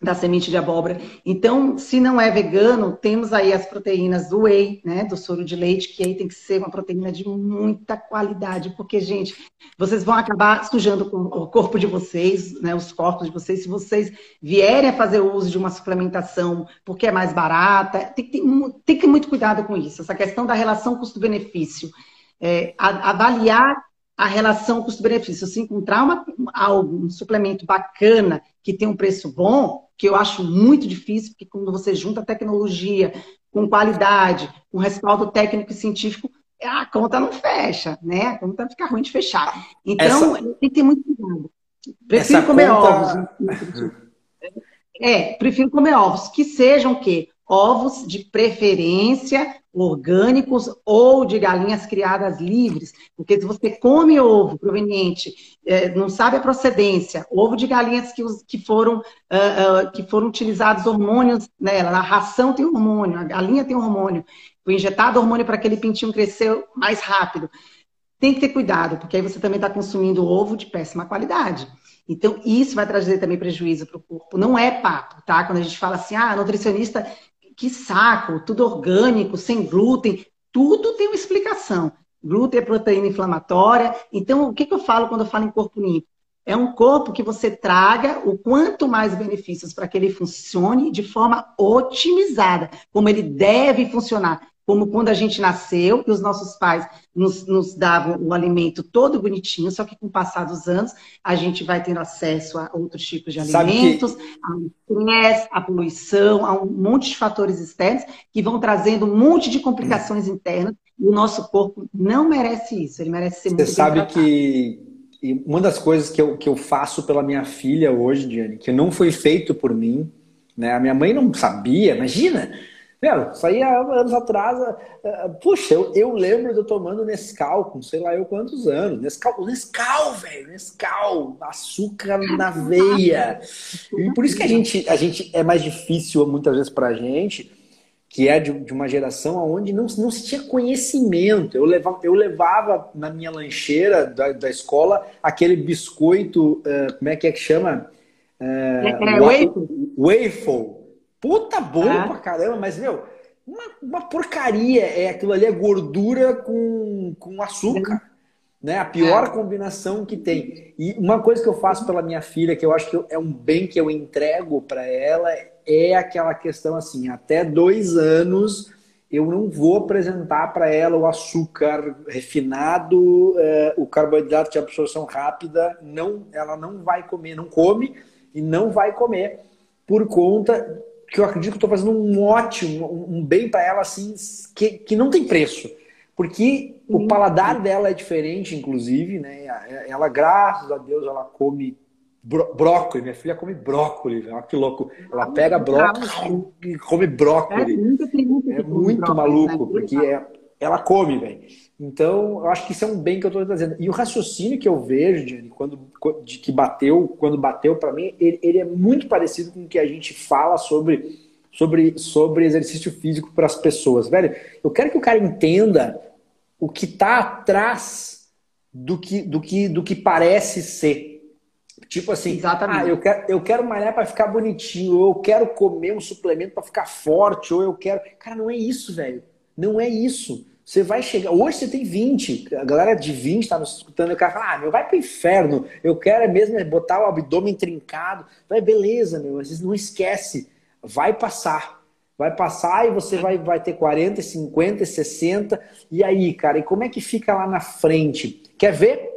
da semente de abóbora. Então, se não é vegano, temos aí as proteínas do whey, né, do soro de leite, que aí tem que ser uma proteína de muita qualidade, porque, gente, vocês vão acabar sujando o corpo de vocês, né, os corpos de vocês, se vocês vierem a fazer uso de uma suplementação porque é mais barata, tem que ter, tem que ter muito cuidado com isso, essa questão da relação custo-benefício. É, avaliar a relação custo-benefício. Se encontrar uma, algo, um suplemento bacana, que tem um preço bom, que eu acho muito difícil, porque quando você junta tecnologia com qualidade, com respaldo técnico e científico, a conta não fecha, né? A conta fica ruim de fechar. Então, Essa... tem que ter muito cuidado. Prefiro Essa comer conta... ovos. É, prefiro comer ovos que sejam o quê? Ovos de preferência orgânicos ou de galinhas criadas livres, porque se você come ovo proveniente, é, não sabe a procedência, ovo de galinhas que, que, foram, uh, uh, que foram utilizados hormônios nela, a ração tem hormônio, a galinha tem hormônio, foi injetado hormônio para aquele pintinho crescer mais rápido. Tem que ter cuidado, porque aí você também está consumindo ovo de péssima qualidade. Então, isso vai trazer também prejuízo para o corpo. Não é papo, tá? Quando a gente fala assim, ah, nutricionista que saco, tudo orgânico, sem glúten, tudo tem uma explicação. Glúten é proteína inflamatória. Então, o que, que eu falo quando eu falo em corpo limpo? É um corpo que você traga o quanto mais benefícios para que ele funcione de forma otimizada, como ele deve funcionar como quando a gente nasceu e os nossos pais nos, nos, davam o alimento todo bonitinho, só que com o passar dos anos a gente vai tendo acesso a outros tipos de alimentos, que... ao estresse, à poluição, a um monte de fatores externos que vão trazendo um monte de complicações internas e o nosso corpo não merece isso, ele merece ser muito Você sabe tratado. que uma das coisas que eu, que eu faço pela minha filha hoje, Diane, que não foi feito por mim, né? A minha mãe não sabia, imagina meu, isso aí há anos atrás. Uh, puxa, eu, eu lembro de eu tomando Nescau com sei lá eu quantos anos. Nescau, Nescau, velho, Nescau, açúcar na veia. E por isso que a gente, a gente é mais difícil muitas vezes pra gente, que é de, de uma geração onde não, não se tinha conhecimento. Eu levava, eu levava na minha lancheira da, da escola aquele biscoito, uh, como é que é que chama? Uh, é, é, waffle. waffle Puta bom ah. pra caramba, mas, meu, uma, uma, porcaria. É aquilo ali é gordura com, com açúcar. Né? A pior é. combinação que tem. E uma coisa que eu faço pela minha filha, que eu acho que é um bem que eu entrego para ela, é aquela questão assim: até dois anos eu não vou apresentar para ela o açúcar refinado, é, o carboidrato de absorção rápida. Não, ela não vai comer, não come e não vai comer por conta que eu acredito que estou fazendo um ótimo, um bem para ela, assim, que, que não tem preço. Porque o paladar dela é diferente, inclusive, né? Ela, graças a Deus, ela come brócolis. Minha filha come brócolis. Olha que louco. Ela pega brócolis e come brócolis. É muito maluco, porque é, ela come, velho. Então, eu acho que isso é um bem que eu estou trazendo. E o raciocínio que eu vejo, Diane, quando, de que bateu, quando bateu para mim, ele, ele, é muito parecido com o que a gente fala sobre, sobre, sobre exercício físico para as pessoas. Velho, eu quero que o cara entenda o que está atrás do que, do, que, do que parece ser. Tipo assim, Exatamente. ah, eu quero, eu quero malhar para ficar bonitinho, ou eu quero comer um suplemento para ficar forte, ou eu quero. Cara, não é isso, velho. Não é isso. Você vai chegar. Hoje você tem 20. A galera de 20 está nos escutando. E o cara fala: ah, meu, vai pro inferno. Eu quero é mesmo é botar o abdômen trincado. Vai, beleza, meu. Mas não esquece. Vai passar. Vai passar e você vai, vai ter 40, 50, 60. E aí, cara, e como é que fica lá na frente? Quer ver?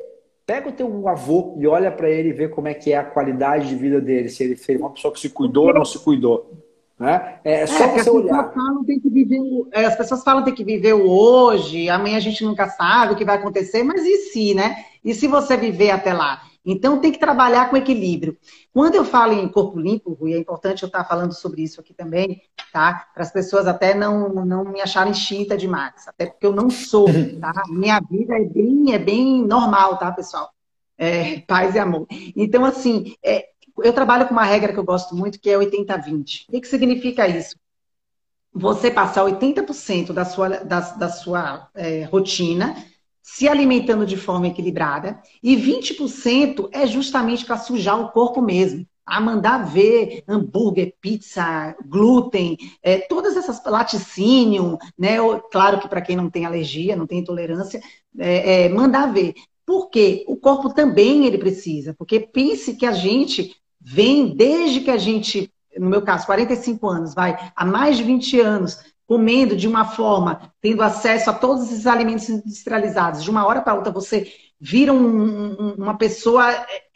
Pega o teu avô e olha para ele e vê como é que é a qualidade de vida dele. Se ele foi uma pessoa que se cuidou ou não se cuidou. Né? É só é, você olhar. Falam, tem que viver, é, as pessoas falam que tem que viver o hoje, amanhã a gente nunca sabe o que vai acontecer, mas e se, né? E se você viver até lá? Então tem que trabalhar com equilíbrio. Quando eu falo em corpo limpo, Rui, é importante eu estar falando sobre isso aqui também, tá? Para as pessoas até não, não me acharem chita demais, até porque eu não sou, tá? Minha vida é bem, é bem normal, tá, pessoal? É, paz e amor. Então, assim, é, eu trabalho com uma regra que eu gosto muito, que é 80-20. O que, que significa isso? Você passar 80% da sua, da, da sua é, rotina se alimentando de forma equilibrada e 20% é justamente para sujar o corpo mesmo. a mandar ver hambúrguer, pizza, glúten, é, todas essas laticínio, né? Claro que para quem não tem alergia, não tem intolerância, é, é, mandar ver. Por quê? O corpo também ele precisa, porque pense que a gente vem desde que a gente, no meu caso, 45 anos, vai, há mais de 20 anos, comendo de uma forma, tendo acesso a todos esses alimentos industrializados, de uma hora para outra você vira um, uma pessoa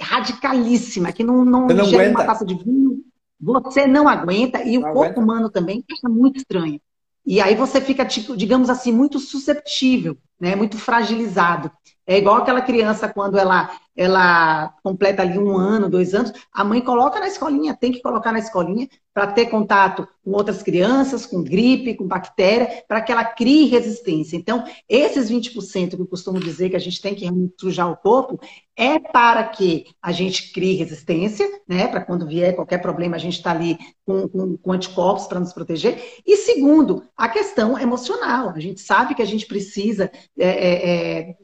radicalíssima, que não, não, não ingere uma taça de vinho, você não aguenta, e não o corpo humano também fica muito estranho. E aí você fica, tipo, digamos assim, muito susceptível, né? muito fragilizado. É igual aquela criança quando ela, ela completa ali um ano, dois anos, a mãe coloca na escolinha, tem que colocar na escolinha para ter contato com outras crianças, com gripe, com bactéria, para que ela crie resistência. Então, esses 20% que eu costumo dizer que a gente tem que sujar o corpo é para que a gente crie resistência, né? Para quando vier qualquer problema, a gente está ali com, com, com anticorpos para nos proteger. E segundo, a questão emocional. A gente sabe que a gente precisa é, é, é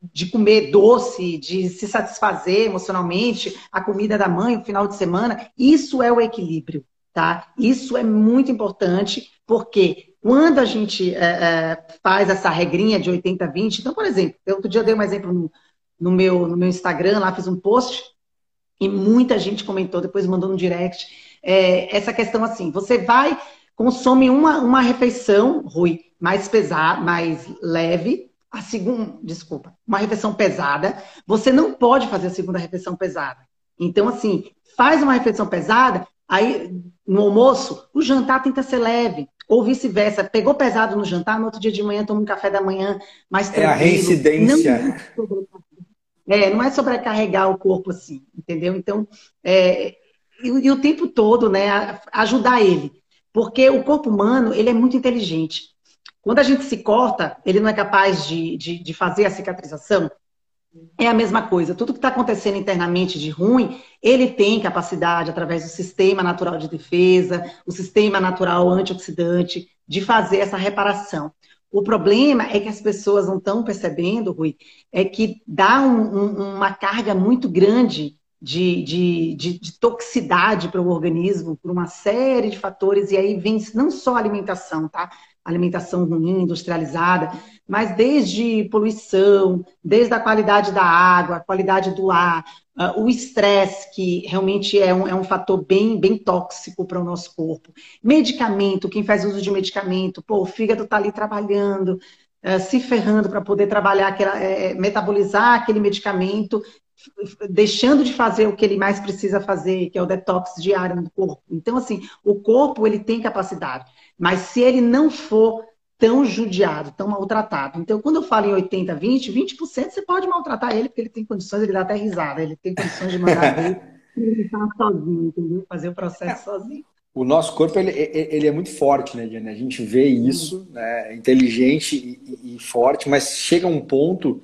de comer doce, de se satisfazer emocionalmente, a comida da mãe, o final de semana, isso é o equilíbrio, tá? Isso é muito importante, porque quando a gente é, é, faz essa regrinha de 80-20, então, por exemplo, outro dia eu dei um exemplo no, no, meu, no meu Instagram, lá fiz um post, e muita gente comentou, depois mandou no direct, é, essa questão assim, você vai, consome uma, uma refeição, Rui, mais pesada, mais leve, a segunda, desculpa, uma refeição pesada, você não pode fazer a segunda refeição pesada. Então, assim, faz uma refeição pesada, aí no almoço, o jantar tenta ser leve. Ou vice-versa, pegou pesado no jantar, no outro dia de manhã toma um café da manhã mais tranquilo. É a reincidência. Não é, não é sobrecarregar o corpo assim, entendeu? Então, é, e, e o tempo todo, né, ajudar ele. Porque o corpo humano, ele é muito inteligente. Quando a gente se corta, ele não é capaz de, de, de fazer a cicatrização. É a mesma coisa. Tudo que está acontecendo internamente de ruim, ele tem capacidade, através do sistema natural de defesa, o sistema natural antioxidante, de fazer essa reparação. O problema é que as pessoas não estão percebendo, Rui, é que dá um, um, uma carga muito grande de, de, de, de toxicidade para o organismo, por uma série de fatores, e aí vem não só a alimentação, tá? Alimentação ruim, industrializada, mas desde poluição, desde a qualidade da água, a qualidade do ar, uh, o estresse, que realmente é um, é um fator bem, bem tóxico para o nosso corpo. Medicamento, quem faz uso de medicamento, pô, o fígado está ali trabalhando, uh, se ferrando para poder trabalhar, aquela, é, metabolizar aquele medicamento, deixando de fazer o que ele mais precisa fazer, que é o detox diário do corpo. Então, assim, o corpo ele tem capacidade. Mas se ele não for tão judiado, tão maltratado. Então, quando eu falo em 80, 20, 20% você pode maltratar ele, porque ele tem condições, ele dá até risada, ele tem condições de mandar ele está sozinho, entendeu? Fazer o processo sozinho. O nosso corpo ele, ele é muito forte, né, Diana? A gente vê isso, né? É inteligente e, e, forte, mas chega um ponto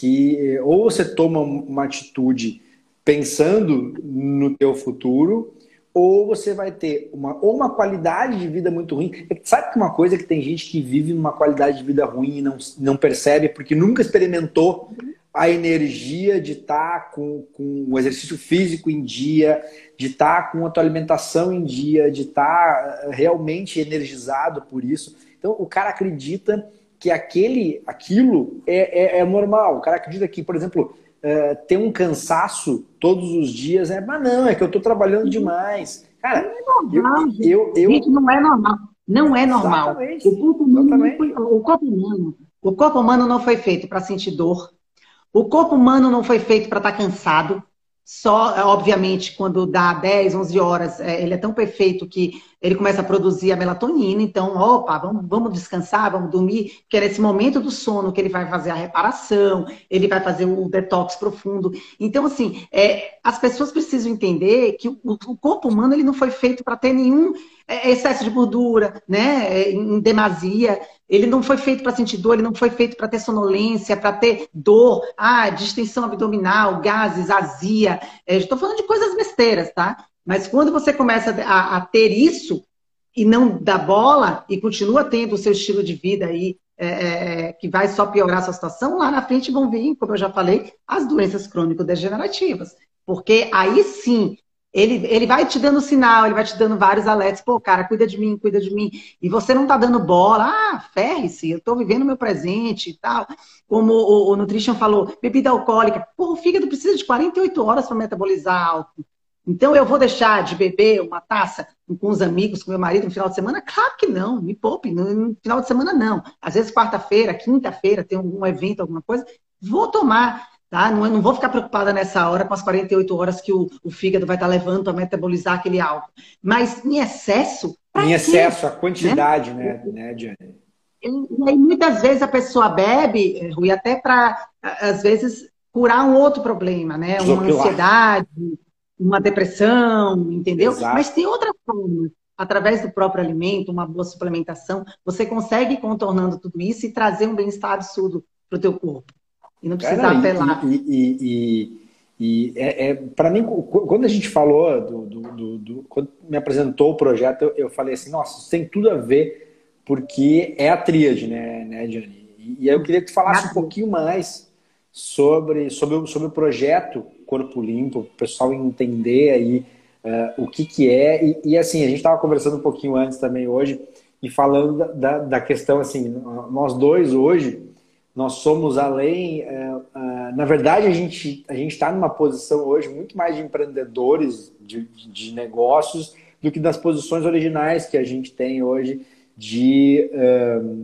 que ou você toma uma atitude pensando no teu futuro, ou você vai ter uma, ou uma qualidade de vida muito ruim. É sabe que uma coisa que tem gente que vive numa qualidade de vida ruim e não, não percebe porque nunca experimentou a energia de estar tá com, com o exercício físico em dia, de estar tá com a tua alimentação em dia, de estar tá eh, realmente energizado por isso. Então o cara acredita que aquele, aquilo é, é, é normal. O cara acredita que, por exemplo, é, ter um cansaço todos os dias, é, mas não, é que eu estou trabalhando demais. Cara, não é normal, eu, eu, eu, não é normal. Não é normal. O corpo, humano foi, o corpo humano, o corpo humano não foi feito para sentir dor. O corpo humano não foi feito para estar tá cansado. Só, obviamente, quando dá 10, 11 horas, é, ele é tão perfeito que ele começa a produzir a melatonina. Então, opa, vamos, vamos descansar, vamos dormir, porque é nesse momento do sono que ele vai fazer a reparação, ele vai fazer o detox profundo. Então, assim, é, as pessoas precisam entender que o, o corpo humano ele não foi feito para ter nenhum é, excesso de gordura, né, em demasia. Ele não foi feito para sentir dor, ele não foi feito para ter sonolência, para ter dor, ah, distensão abdominal, gases, azia. Estou é, falando de coisas besteiras, tá? Mas quando você começa a, a, ter isso e não dá bola e continua tendo o seu estilo de vida aí é, é, é, que vai só piorar a sua situação, lá na frente vão vir, como eu já falei, as doenças crônico-degenerativas. Porque aí sim Ele, ele vai te dando sinal, ele vai te dando vários alertas. Pô, cara, cuida de mim, cuida de mim. E você não tá dando bola. Ah, ferre-se, eu tô vivendo meu presente e tal. Como o, o Nutrition falou, bebida alcoólica. Pô, o fígado precisa de 48 horas para metabolizar álcool. Então eu vou deixar de beber uma taça com os amigos, com meu marido no final de semana? Claro que não, me poupe. No, final de semana, não. Às vezes, quarta-feira, quinta-feira, tem algum evento, alguma coisa, vou tomar. Tá? Não, não vou ficar preocupada nessa hora com as 48 horas que o, o fígado vai estar levando para metabolizar aquele álcool. Mas em excesso. Em excesso, a quantidade, né, né, né Diane? E aí, muitas vezes a pessoa bebe, Rui, até para, às vezes, curar um outro problema, né? Uma ansiedade, uma depressão, entendeu? Exato. Mas tem outra forma. Através do próprio alimento, uma boa suplementação, você consegue ir contornando tudo isso e trazer um bem-estar absurdo para o teu corpo. E não precisa Cara, apelar. E, e, e, e é, é para mim, quando a gente falou, do, do, do, do, quando me apresentou o projeto, eu, eu, falei assim, nossa, isso tem tudo a ver, porque é a tríade, né, né Diane? E, aí eu queria que tu falasse um pouquinho mais sobre, sobre, sobre o projeto Corpo Limpo, o pessoal entender aí uh, o que, que é. E, e assim, a gente estava conversando um pouquinho antes também hoje, e falando da, da, da questão assim, nós dois hoje, nós somos além. É, é, na verdade, a gente a está numa posição hoje muito mais de empreendedores de, de negócios do que das posições originais que a gente tem hoje de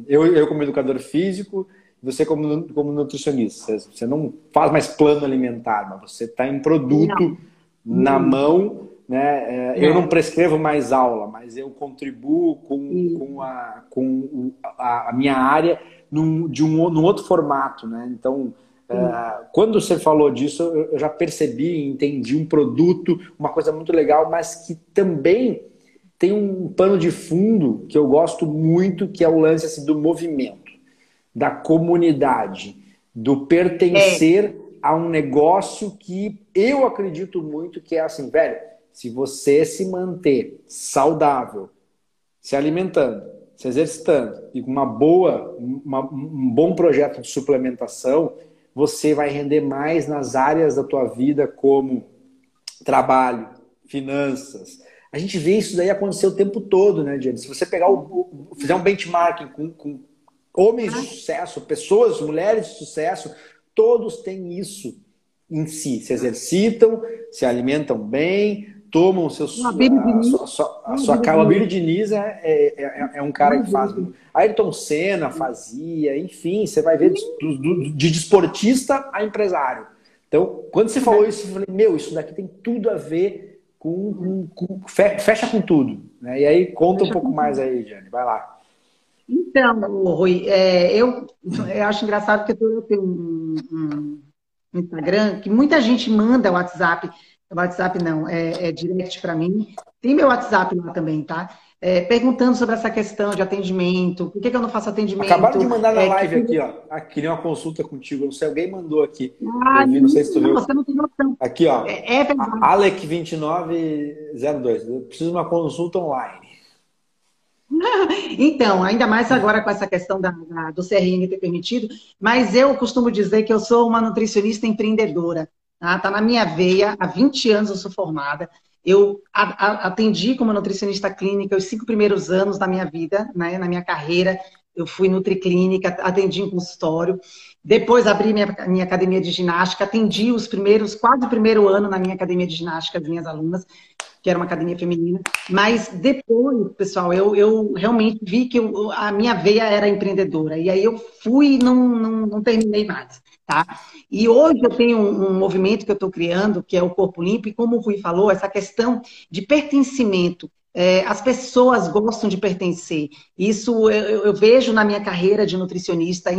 eu, eu como educador físico você como, como nutricionista você não faz mais plano alimentar mas você está em produto não. na mão né? Eu não. prescrevo mais aula mas eu contribuo com, com, a, com a, a minha área num, de um, num outro formato, né? Então, é, quando você falou disso, eu, já percebi, entendi um produto, uma coisa muito legal, mas que também tem um pano de fundo que eu gosto muito, que é o lance assim, do movimento, da comunidade, do pertencer é. a um negócio que eu acredito muito que é assim, velho, se você se manter saudável, se alimentando, se exercitando e com uma boa, uma, um bom projeto de suplementação, você vai render mais nas áreas da tua vida como trabalho, finanças. A gente vê isso daí acontecer o tempo todo, né, Jenny? Se você pegar o, fizer um benchmarking com, com homens de sucesso, pessoas, mulheres de sucesso, todos têm isso em si. Se exercitam, se alimentam bem, tomam seus. A, sua, a sua. O Billy Diniz é, é, é, é, um cara que faz. Ayrton Senna fazia, enfim, você vai ver de, de, de desportista a empresário. Então, quando você falou isso, eu falei, meu, isso daqui tem tudo a ver com. com, com fecha com tudo. Né? E aí, conta fecha um pouco mais aí, Jane, vai lá. Então, Rui, é, eu, eu acho engraçado porque eu tenho um, um Instagram que muita gente manda WhatsApp WhatsApp não, é, é direct para mim. Tem meu WhatsApp lá também, tá? É, perguntando sobre essa questão de atendimento, por que, que eu não faço atendimento? Acabaram de mandar na é, live que... aqui, ó. Aqui, uma consulta contigo. Não sei, alguém mandou aqui. Ah, vi, não sei se tu viu. Você não tem noção. Aqui, ó. É, é verdade. Alec2902. Eu preciso de uma consulta online. Então, ainda mais agora com essa questão da, da, do CRM ter permitido, mas eu costumo dizer que eu sou uma nutricionista empreendedora. Tá? tá na minha veia, há 20 anos eu sou formada. Eu atendi como nutricionista clínica os cinco primeiros anos da minha vida, né, na minha carreira. Eu fui nutriclínica, atendi em consultório. Depois abri minha, minha academia de ginástica, atendi os primeiros, quase o primeiro ano na minha academia de ginástica, as minhas alunas, que era uma academia feminina. Mas depois, pessoal, eu, eu realmente vi que eu, a minha veia era empreendedora. E aí eu fui e não, não, não terminei mais. Tá? E hoje eu tenho um, um movimento que eu estou criando, que é o Corpo Limpo, e como o Rui falou, essa questão de pertencimento. É, as pessoas gostam de pertencer. Isso eu, eu, vejo na minha carreira de nutricionista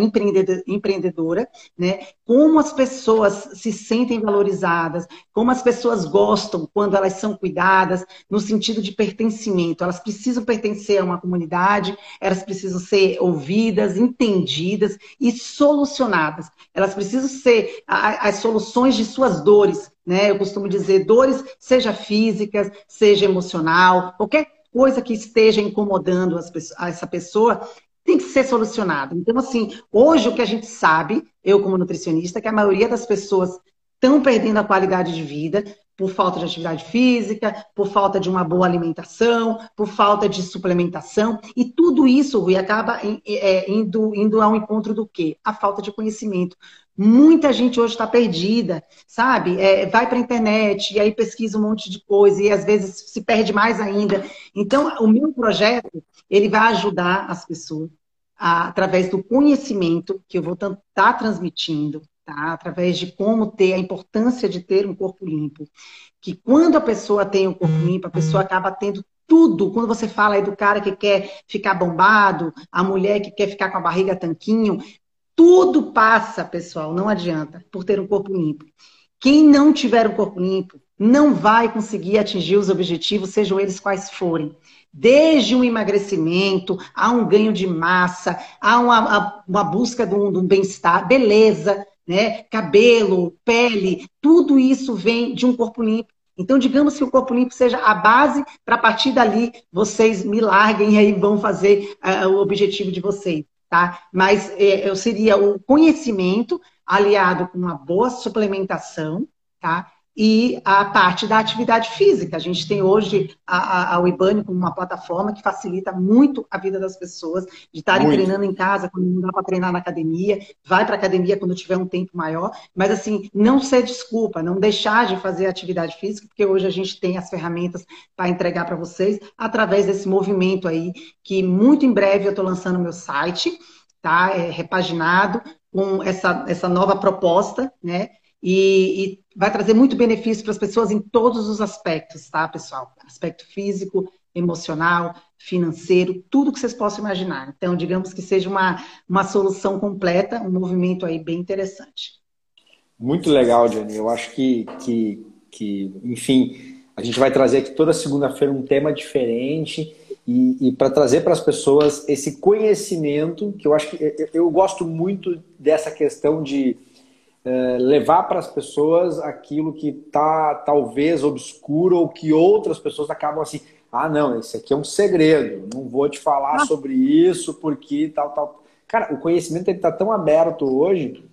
empreendedora, né? Como as pessoas se sentem valorizadas, como as pessoas gostam quando elas são cuidadas, no sentido de pertencimento. Elas precisam pertencer a uma comunidade, elas precisam ser ouvidas, entendidas e solucionadas. Elas precisam ser as soluções de suas dores, né? Eu costumo dizer dores, seja físicas, seja emocional, qualquer coisa que esteja incomodando essa pessoa tem que ser solucionada. Então, assim, hoje o que a gente sabe, eu como nutricionista, é que a maioria das pessoas estão perdendo a qualidade de vida por falta de atividade física, por falta de uma boa alimentação, por falta de suplementação. E tudo isso, Rui, acaba é, indo, indo ao encontro do quê? A falta de conhecimento. Muita gente hoje está perdida, sabe? É, vai para a internet e aí pesquisa um monte de coisa e às vezes se perde mais ainda. Então, o meu projeto, ele vai ajudar as pessoas a, através do conhecimento que eu vou estar tá transmitindo, tá? através de como ter a importância de ter um corpo limpo. Que quando a pessoa tem um corpo limpo, a pessoa acaba tendo tudo. Quando você fala aí do cara que quer ficar bombado, a mulher que quer ficar com a barriga tanquinho, tudo passa, pessoal, não adianta, por ter um corpo limpo. Quem não tiver um corpo limpo não vai conseguir atingir os objetivos, sejam eles quais forem. Desde um emagrecimento, a um ganho de massa, a uma, uma busca de um, um bem-estar, beleza, né? cabelo, pele, tudo isso vem de um corpo limpo. Então, digamos que o corpo limpo seja a base para a partir dali vocês me larguem e aí vão fazer uh, o objetivo de vocês, tá? Mas eh, eu seria o conhecimento aliado com uma boa suplementação, tá? E a parte da atividade física. A gente tem hoje a, a, a Uibane como uma plataforma que facilita muito a vida das pessoas, de estarem muito. treinando em casa quando não dá para treinar na academia, vai para a academia quando tiver um tempo maior, mas assim, não ser desculpa, não deixar de fazer atividade física, porque hoje a gente tem as ferramentas para entregar para vocês através desse movimento aí, que muito em breve eu estou lançando meu site, tá? É repaginado com essa, essa nova proposta, né? E, e vai trazer muito benefício para as pessoas em todos os aspectos, tá, pessoal? Aspecto físico, emocional, financeiro, tudo que vocês possam imaginar. Então, digamos que seja uma, uma solução completa, um movimento aí bem interessante. Muito legal, Johnny. Eu acho que, que, que enfim, a gente vai trazer aqui toda segunda-feira um tema diferente e, e para trazer para as pessoas esse conhecimento, que eu acho que eu, eu gosto muito dessa questão de é, levar para as pessoas aquilo que está talvez obscuro ou que outras pessoas acabam assim, ah não, esse aqui é um segredo, não vou te falar ah. sobre isso porque tal, tal. Cara, o conhecimento está tão aberto hoje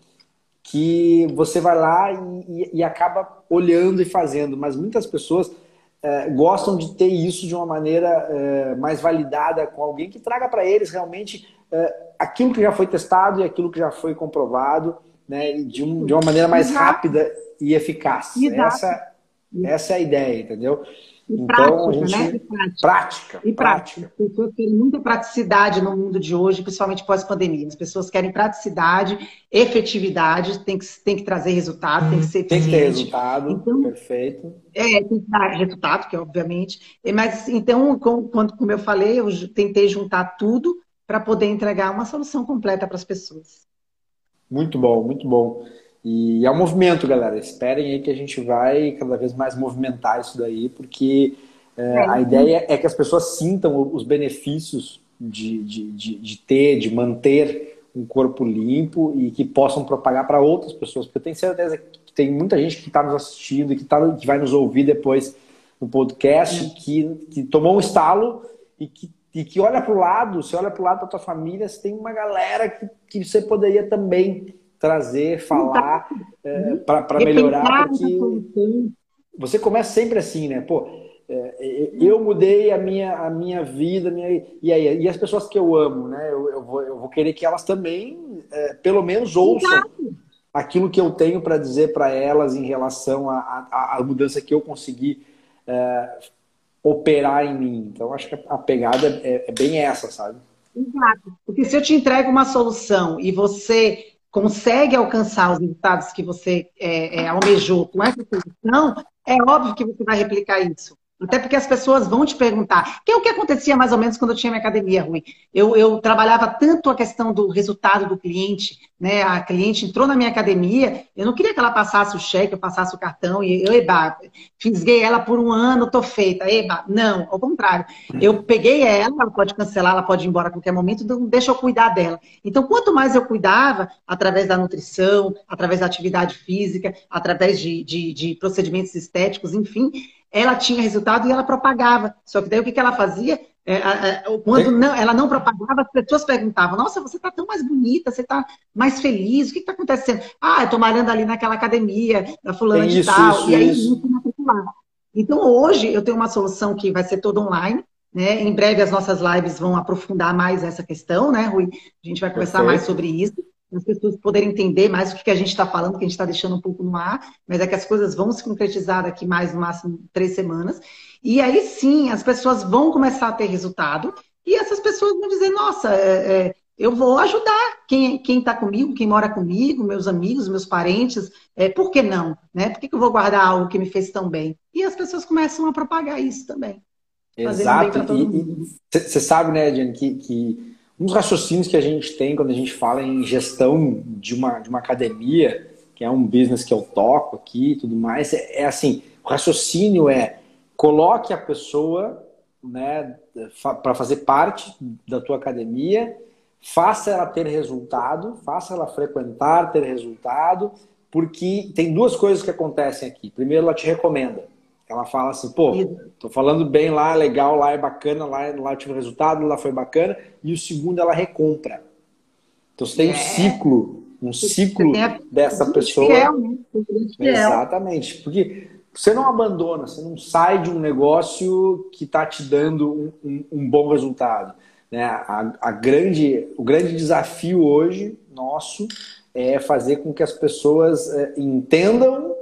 que você vai lá e, e, e acaba olhando e fazendo, mas muitas pessoas é, gostam de ter isso de uma maneira é, mais validada com alguém que traga para eles realmente é, aquilo que já foi testado e aquilo que já foi comprovado né, de, um, de uma maneira mais Exato. rápida e eficaz. Essa, essa é a ideia, entendeu? E então, prática, a gente... né? E prática. E prática. As pessoas querem muita praticidade no mundo de hoje, principalmente pós-pandemia. As pessoas querem praticidade, efetividade, tem que, tem que trazer resultado, tem que ser eficiente. Tem que ter resultado, então, perfeito. É, tem que dar resultado, que obviamente. Mas, então, como, como eu falei, eu tentei juntar tudo para poder entregar uma solução completa para as pessoas. Muito bom, muito bom. E é um movimento, galera. Esperem aí que a gente vai cada vez mais movimentar isso daí, porque é, a ideia é que as pessoas sintam os benefícios de, de, de, de, ter, de manter um corpo limpo e que possam propagar para outras pessoas. Porque eu tenho certeza que tem muita gente que está nos assistindo e que, tá, que vai nos ouvir depois no podcast, que, que tomou um estalo e que e que olha para o lado, você olha para o lado da tua família, você tem uma galera que, que você poderia também trazer, falar é, para melhorar, porque você começa sempre assim, né? Pô, é, eu mudei a minha, a minha vida, minha, e aí e as pessoas que eu amo, né? Eu, eu, vou, eu vou querer que elas também, é, pelo menos, ouçam aquilo que eu tenho para dizer para elas em relação à mudança que eu consegui é, operar em mim. Então, acho que a pegada é, é bem essa, sabe? Exato. Porque se eu te entrego uma solução e você consegue alcançar os resultados que você é, é, almejou com essa solução, é óbvio que você vai replicar isso. Até porque as pessoas vão te perguntar. Que é o que acontecia mais ou menos quando eu tinha minha academia, Rui. Eu, eu trabalhava tanto a questão do resultado do cliente, né? A cliente entrou na minha academia, eu não queria que ela passasse o cheque, eu passasse o cartão, e eu, eba, fisguei ela por um ano, tô feita. Eba, não, ao contrário. Eu peguei ela, ela pode cancelar, ela pode ir embora a qualquer momento, então deixa eu cuidar dela. Então, quanto mais eu cuidava, através da nutrição, através da atividade física, através de, de, de procedimentos estéticos, enfim, ela tinha resultado e ela propagava. Só que daí o que, que ela fazia? É, quando não, ela não propagava, as pessoas perguntavam: Nossa, você está tão mais bonita, você está mais feliz, o que está acontecendo? Ah, eu estou malhando ali naquela academia da fulana de tal. Isso, e aí isso. Então, hoje, eu tenho uma solução que vai ser toda online. Né? Em breve, as nossas lives vão aprofundar mais essa questão, né, Rui? A gente vai conversar Perfeito. mais sobre isso as pessoas poderem entender mais o que a gente está falando, que a gente está deixando um pouco no ar, mas é que as coisas vão se concretizar daqui mais, no máximo, três semanas. E aí sim, as pessoas vão começar a ter resultado, e essas pessoas vão dizer, nossa, é, é, eu vou ajudar quem está comigo, quem mora comigo, meus amigos, meus parentes, é, por que não? Né? Por que, que eu vou guardar algo que me fez tão bem? E as pessoas começam a propagar isso também. Exato. Você sabe, né, Jane, que, que um dos raciocínios que a gente tem quando a gente fala em gestão de uma, de uma academia, que é um business que eu toco aqui e tudo mais, é, é assim, o raciocínio é coloque a pessoa né, para fazer parte da tua academia, faça ela ter resultado, faça ela frequentar, ter resultado, porque tem duas coisas que acontecem aqui. Primeiro, ela te recomenda. Ela fala assim, pô, tô falando bem lá, legal, lá é bacana, lá, lá eu tive resultado, lá foi bacana. E o segundo, ela recompra. Então você tem um é. ciclo, um ciclo dessa pessoa. Fiel, né? Exatamente. Porque você não abandona, você não sai de um negócio que está te dando um, um, um, bom resultado. Né? A, a grande, o grande desafio hoje nosso é fazer com que as pessoas é, entendam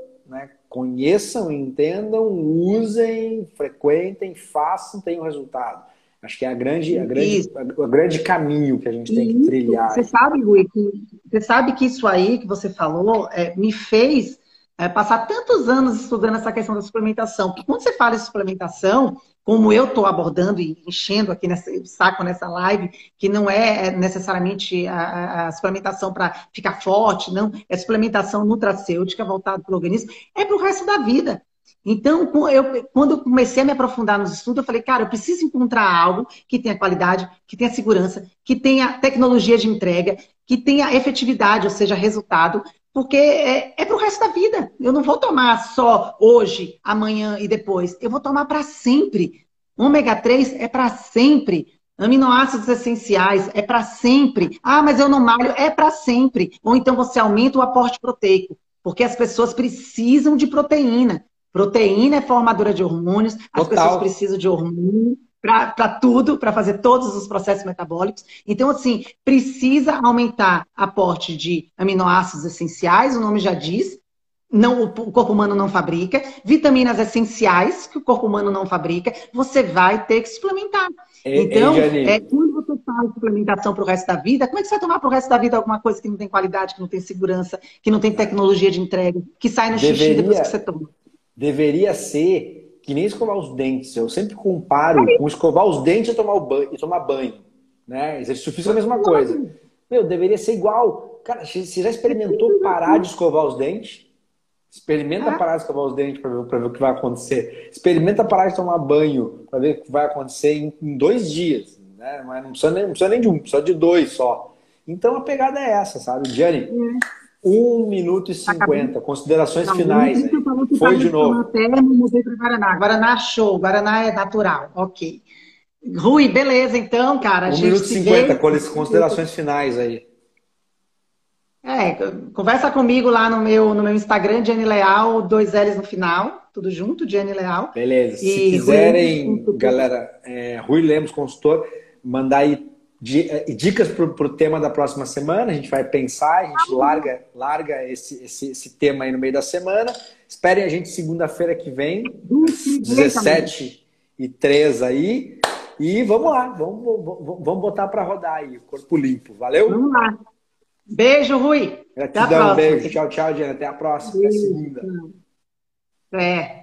conheçam, entendam, usem, frequentem, façam, tenham resultado. Acho que é a grande, a grande, o grande caminho que a gente tem que trilhar. Você sabe, Rui, que, você sabe que isso aí que você falou é, me fez é, passar tantos anos estudando essa questão da suplementação. Porque quando você fala em suplementação, como eu estou abordando e enchendo aqui nesse saco nessa live, que não é necessariamente a, a suplementação para ficar forte, não, é suplementação nutracêutica voltada para o organismo, é para o resto da vida. Então, eu, quando eu comecei a me aprofundar nos estudos, eu falei, cara, eu preciso encontrar algo que tenha qualidade, que tenha segurança, que tenha tecnologia de entrega, que tenha efetividade, ou seja, resultado, porque é, é para o resto da vida. Eu não vou tomar só hoje, amanhã e depois. Eu vou tomar para sempre. Ômega 3 é para sempre. Aminoácidos essenciais é para sempre. Ah, mas eu não malho, é para sempre. Ou então você aumenta o aporte proteico, porque as pessoas precisam de proteína. Proteína é formadora de hormônios, as Total. pessoas precisam de hormônio para tudo, para fazer todos os processos metabólicos. Então, assim, precisa aumentar aporte de aminoácidos essenciais, o nome já diz, não, o corpo humano não fabrica, vitaminas essenciais que o corpo humano não fabrica, você vai ter que suplementar. então, é, quando você faz suplementação para o resto da vida, como é que você vai tomar para o resto da vida alguma coisa que não tem qualidade, que não tem segurança, que não tem tecnologia de entrega, que sai no deveria, xixi depois que você toma? Deveria ser que nem escovar os dentes. Eu sempre comparo com escovar os dentes e tomar, o banho, e tomar banho. Né? Exercício físico é a mesma coisa. Meu, deveria ser igual. Cara, você já experimentou parar de escovar os dentes? Experimenta ah. parar de escovar os dentes para ver, ver, o que vai acontecer. Experimenta parar de tomar banho para ver o que vai acontecer em, em dois dias. Né? Mas não precisa, nem, não precisa nem de um, precisa de dois só. Então a pegada é essa, sabe? Gianni, é. 1 minuto e 50. Considerações não, finais. Foi de novo. Termo, mudei para Guaraná. Guaraná show. Guaraná é natural. Ok. Rui, beleza, então, cara. 1 minuto e 50. Vê... Considerações finais aí. É, conversa comigo lá no meu, no meu Instagram, Jenny Leal, dois L's no final, tudo junto, Jenny Leal. Beleza. Se e quiserem, Rui... galera, é, Rui Lemos, consultor, mandar aí dicas para o tema da próxima semana. A gente vai pensar, a gente larga, larga esse, esse, esse tema aí no meio da semana. Esperem a gente segunda-feira que vem, 17 e 3 aí. E vamos lá, vamos, vamos, vamos botar para rodar aí, corpo limpo. Valeu? Vamos lá. Beijo, Rui. Gratidão, beijo. Tchau, tchau, Diana. Até a próxima. Até segunda. É.